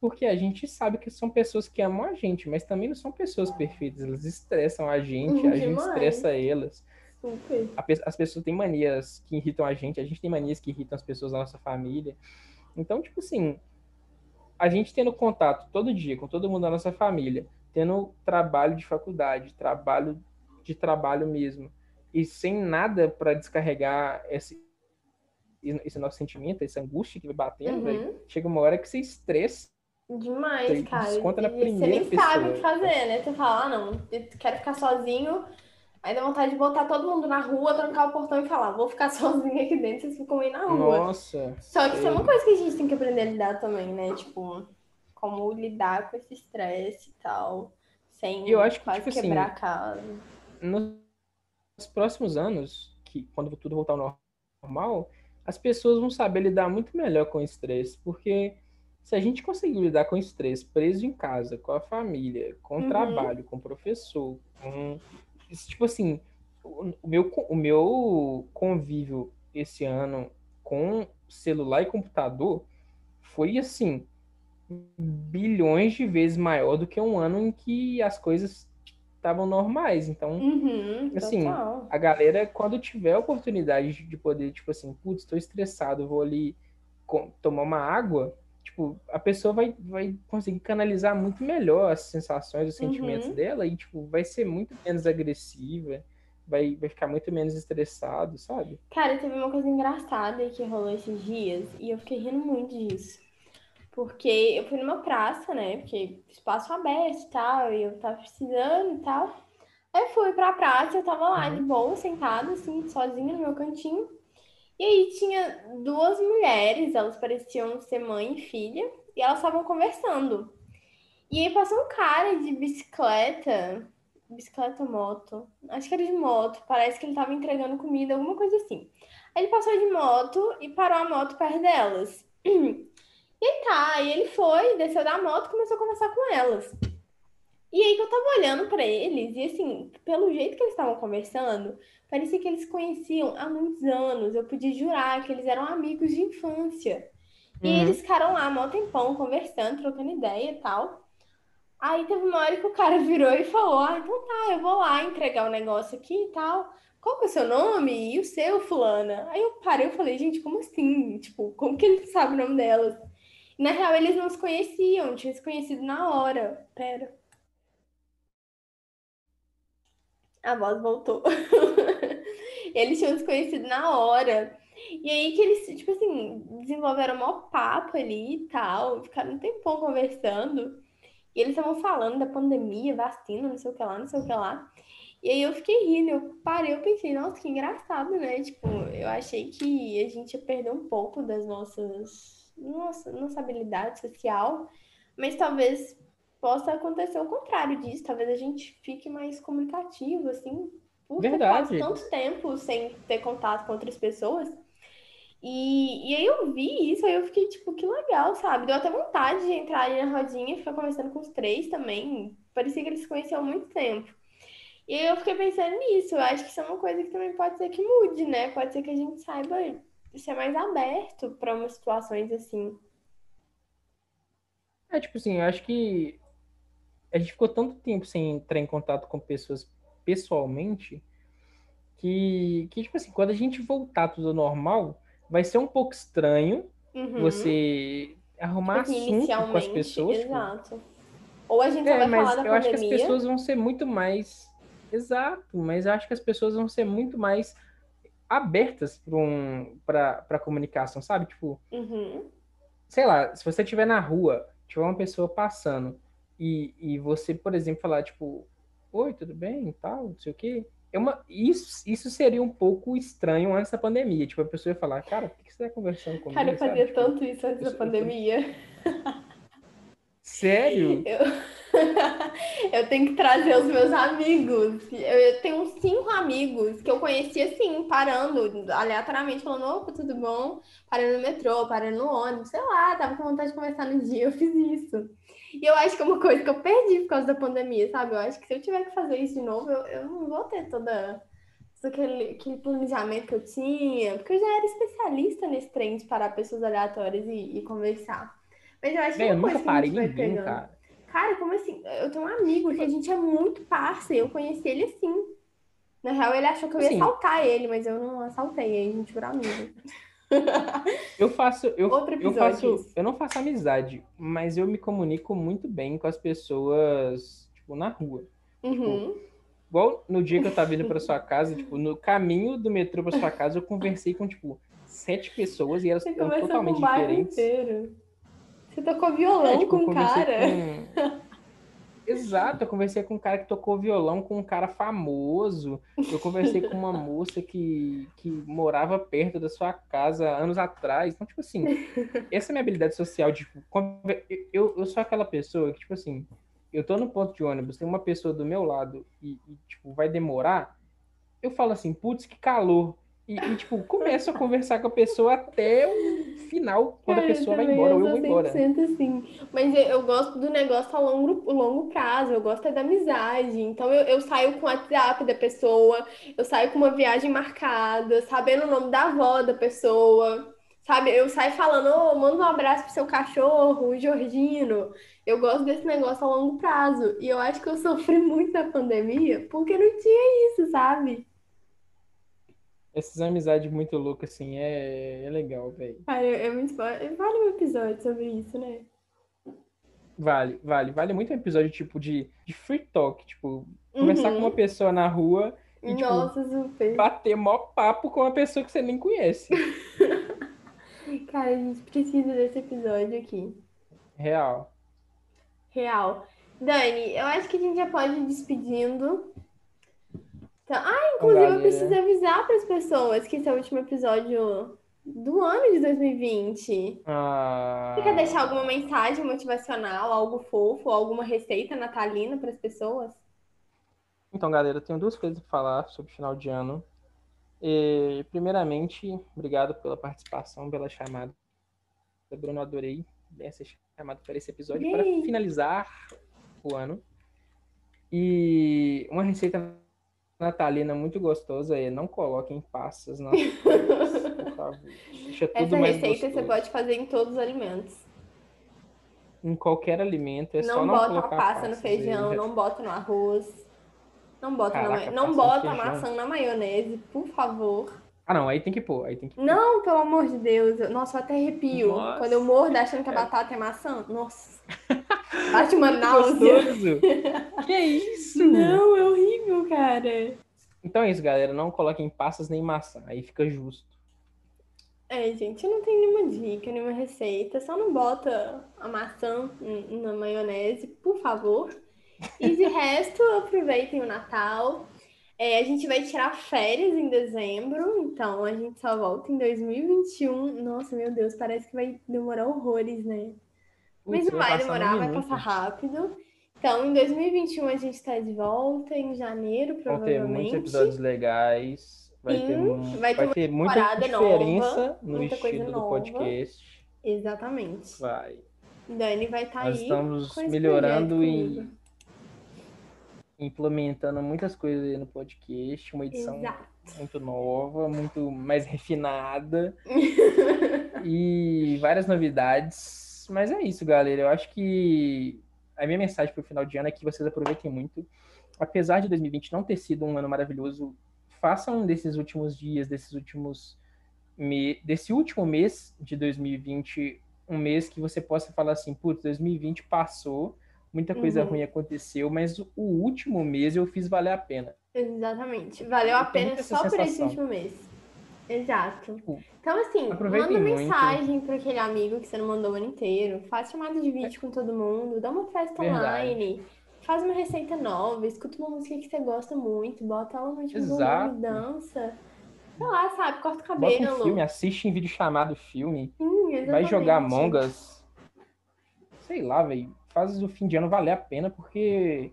porque a gente sabe que são pessoas que amam a gente, mas também não são pessoas perfeitas. Elas estressam a gente, a gente estressa elas. Super. As pessoas têm manias que irritam a gente, a gente tem manias que irritam as pessoas da nossa família. Então, tipo assim, a gente tendo contato todo dia com todo mundo da nossa família, tendo trabalho de faculdade, trabalho de trabalho mesmo, e sem nada para descarregar esse, esse nosso sentimento, essa angústia que vai batendo, Uhum. chega uma hora que você estressa. Demais, Você cara. desconta na E você primeira nem sabe o que pessoa. fazer, né? Você fala, ah, não, eu quero ficar sozinho. Aí dá vontade de botar todo mundo na rua, trancar o portão e falar, vou ficar sozinha aqui dentro, vocês ficam aí na rua. Nossa, Só que isso é uma coisa que a gente tem que aprender a lidar também, né? Tipo, como lidar com esse estresse e tal, sem eu acho que, quase tipo assim, quebrar a casa. nos próximos anos, que quando tudo voltar ao normal, as pessoas vão saber lidar muito melhor com o estresse, porque se a gente conseguir lidar com o estresse preso em casa, com a família, com o Uhum. trabalho, com o professor, com tipo assim, o meu o meu convívio esse ano com celular e computador foi assim bilhões de vezes maior do que um ano em que as coisas estavam normais. Então, Uhum, assim, total. a galera, quando tiver a oportunidade de poder, tipo assim, putz, estou estressado, vou ali tomar uma água, tipo, a pessoa vai, vai conseguir canalizar muito melhor as sensações, os sentimentos Uhum. dela e, tipo, vai ser muito menos agressiva, vai, vai ficar muito menos estressado, sabe? Cara, teve uma coisa engraçada que rolou esses dias e eu fiquei rindo muito disso. Porque eu fui numa praça, né? Porque espaço aberto e tal, e eu tava precisando e tal. Aí eu fui pra praça, eu tava lá de boa, sentada, assim, sozinha no meu cantinho. E aí tinha duas mulheres, elas pareciam ser mãe e filha, e elas estavam conversando. E aí passou um cara de bicicleta, bicicleta ou moto, acho que era de moto, parece que ele tava entregando comida, alguma coisa assim. Aí ele passou de moto e parou a moto perto delas. E tá, aí ele foi, desceu da moto e começou a conversar com elas. E aí que eu tava olhando para eles, e assim, pelo jeito que eles estavam conversando, parecia que eles conheciam há muitos anos. Eu podia jurar que eles eram amigos de infância. E Uhum. eles ficaram lá, mó tempão, conversando, trocando ideia e tal. Aí teve uma hora que o cara virou e falou: Ah, então tá, eu vou lá entregar o negócio aqui e tal. Qual que é o seu nome? E o seu, fulana? Aí eu parei e falei, gente, como assim? Tipo, como que ele sabe o nome delas? E, na real, eles não se conheciam, tinham se conhecido na hora. Pera. A voz voltou. Eles tinham se conhecido na hora. E aí que eles, tipo assim, desenvolveram um maior papo ali e tal, ficaram um tempão conversando. E eles estavam falando da pandemia, vacina, não sei o que lá, não sei o que lá. E aí eu fiquei rindo, eu parei, eu pensei, nossa, que engraçado, né? Tipo, eu achei que a gente ia perder um pouco das nossas, nossa, nossa habilidade social, mas talvez possa acontecer o contrário disso, talvez a gente fique mais comunicativo, assim, por Verdade. tanto tempo sem ter contato com outras pessoas. E, e aí eu vi isso, aí eu fiquei tipo, que legal, sabe? Deu até vontade de entrar ali na rodinha e ficar conversando com os três também. Parecia que eles se conheciam há muito tempo. E aí eu fiquei pensando nisso, eu acho que isso é uma coisa que também pode ser que mude, né? Pode ser que a gente saiba ser mais aberto para umas situações assim. É, tipo assim, eu acho que a gente ficou tanto tempo sem entrar em contato com pessoas pessoalmente que, que tipo assim, quando a gente voltar tudo ao normal, vai ser um pouco estranho Uhum. você arrumar Tipo assim, assunto com as pessoas. tipo, exato. Ou a gente É, vai falar da eu acho que as pandemia. pessoas vão ser muito mais. Exato, mas eu acho que as pessoas vão ser muito mais abertas para um, a comunicação, sabe? Tipo, Uhum. sei lá, se você estiver na rua, tiver uma pessoa passando e, e você, por exemplo, falar, tipo, oi, tudo bem tal, não sei o quê. É uma, isso, isso seria um pouco estranho antes da pandemia. Tipo, a pessoa ia falar, cara, por que você tá conversando comigo? Cara, eu sabe? fazia Tipo, tanto isso antes da pandemia. Sério? Eu... eu tenho que trazer os meus amigos. Eu eu tenho uns cinco amigos que eu conheci assim, parando aleatoriamente, falando: opa, tudo bom? Parando no metrô, parando no ônibus, sei lá, tava com vontade de conversar no dia, eu fiz isso. E eu acho que é uma coisa que eu perdi por causa da pandemia, sabe? Eu acho que se eu tiver que fazer isso de novo, eu, eu não vou ter toda. todo Aquele, aquele planejamento que eu tinha, porque eu já era especialista nesse trem de parar pessoas aleatórias e, e conversar. Mas eu acho que Bem, é eu uma nunca coisa que a parei gente vai ninguém, cara. Cara, como assim? Eu tenho um amigo que a gente é muito parça, eu conheci ele assim. Na real, ele achou que eu ia Assim. assaltar ele, mas eu não assaltei, aí a gente virou amigo. Eu faço, eu, eu faço, isso. eu não faço amizade, mas eu me comunico muito bem com as pessoas, tipo, na rua. Uhum. Igual no dia que eu tava indo pra sua casa, tipo, no caminho do metrô pra sua casa, eu conversei com, tipo, sete pessoas e elas Você com totalmente diferentes. inteiro. Você tocou violão É, tipo, com o cara. com... Exato, eu conversei com um cara que tocou violão com um cara famoso. Eu conversei com uma moça que, que morava perto da sua casa anos atrás. Então, tipo assim, essa é minha habilidade social. Tipo, eu, eu sou aquela pessoa que, tipo assim, eu tô no ponto de ônibus, tem uma pessoa do meu lado e, e, tipo, vai demorar. Eu falo assim, putz, que calor. E, e, tipo, começo a conversar com a pessoa até o final, quando a Cara, pessoa vai embora ou eu vou embora. 100% assim. Mas eu, eu gosto do negócio a longo, longo prazo, eu gosto é da amizade. Então eu, eu saio com o WhatsApp da pessoa, eu saio com uma viagem marcada, sabendo o nome da avó da pessoa. Sabe, eu saio falando, ô, manda um abraço pro seu cachorro, o Georgino. Eu gosto desse negócio a longo prazo. E eu acho que eu sofri muito na pandemia porque não tinha isso, sabe? Essas amizades muito loucas, assim, é, é legal, velho. Cara, é muito. Vale um episódio sobre isso, né? Vale, vale. Vale muito um episódio, tipo, de, de free talk. Tipo, conversar com Uhum. uma pessoa na rua E, tipo, Nossa, super. bater mó papo com uma pessoa que você nem conhece. Cara, a gente precisa desse episódio aqui. Real. Real. Dani, eu acho que a gente já pode ir despedindo. Então, ah, inclusive eu preciso avisar para as pessoas que esse é o último episódio do ano de 2020. Ah, Você quer deixar alguma mensagem motivacional, algo fofo, alguma receita natalina para as pessoas? Então, galera, eu tenho duas coisas para falar sobre o final de ano. E, primeiramente, obrigado pela participação, pela chamada. Bruno, adorei essa chamada para esse episódio, para finalizar o ano. E uma receita natalina muito gostosa é não coloquem passas nas coisas, por favor. Deixa tudo Essa mais receita você gostoso. pode fazer em todos os alimentos. Em qualquer alimento, é só Não não bota a colocar passa no feijão, já- não bota no arroz. Não bota, na Caraca, ma... não bota a maçã na maionese, por favor. Ah, não, aí tem que pôr, aí tem que pôr. Não, pelo amor de Deus. eu- Nossa, eu até arrepio. Nossa. Quando eu mordo achando que a batata é maçã. Nossa. Bate uma náusea. que isso? Não, é horrível, cara. Então é isso, galera. Não coloquem passas nem maçã. Aí fica justo. É, gente, eu não tenho nenhuma dica, nenhuma receita. Só não bota a maçã na maionese, por favor. E de resto, aproveitem o Natal. É, a gente vai tirar férias em dezembro, então a gente só volta em 2021. Nossa, meu Deus, parece que vai demorar horrores, né? Mas não vai demorar, no vai passar rápido. Então, em 2021 a gente tá de volta, em janeiro, Vão ter muitos provavelmente. episódios legais. Vai Sim, ter, mu- vai vai ter uma ter muita diferença nova, no muita estilo do nova. podcast. Exatamente. Vai. Dani vai estar Nós aí. estamos melhorando e implementando muitas coisas aí no podcast. Uma edição Exato. muito nova, muito mais refinada. e várias novidades. Mas é isso, galera. Eu acho que a minha mensagem para o final de ano é que vocês aproveitem muito. Apesar de 2020 não ter sido um ano maravilhoso, façam desses últimos dias, desses últimos me... desse último mês de 2020 um mês que você possa falar assim, putz, 2020 passou, muita coisa Uhum. ruim aconteceu, mas o último mês eu fiz valer a pena. Exatamente. Valeu a Eu pena só por esse sensação. último mês. Exato. Tipo, Então, assim, aproveitem manda mensagem para aquele amigo que você não mandou o ano inteiro. Faz chamada de vídeo com todo mundo. Dá uma festa Verdade. online. Faz uma receita nova. Escuta uma música que você gosta muito. Bota ela no último volume, dança. Sei lá, sabe? Corta o bota cabelo. um filme, assiste em vídeo chamado filme. Sim, vai jogar. Among Us. Sei lá, velho. Faz o fim de ano valer a pena, porque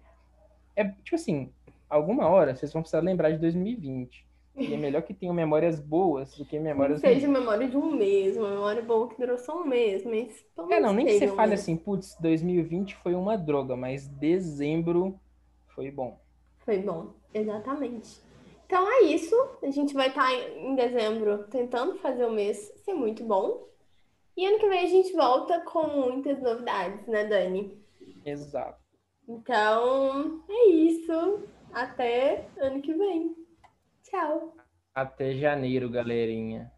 é tipo assim, alguma hora vocês vão precisar lembrar de 2020. E é melhor que tenham memórias boas do que memórias seja ruins. memória de um mês, uma memória boa que durou só um mês, mas É, não, nem que você um fale mês. assim, putz, 2020 foi uma droga, mas dezembro foi bom. Foi bom, exatamente. Então é isso. A gente vai estar em dezembro tentando fazer o mês ser muito bom. E ano que vem a gente volta com muitas novidades, né, Dani? Exato. Então é isso. Até ano que vem. Até janeiro, galerinha.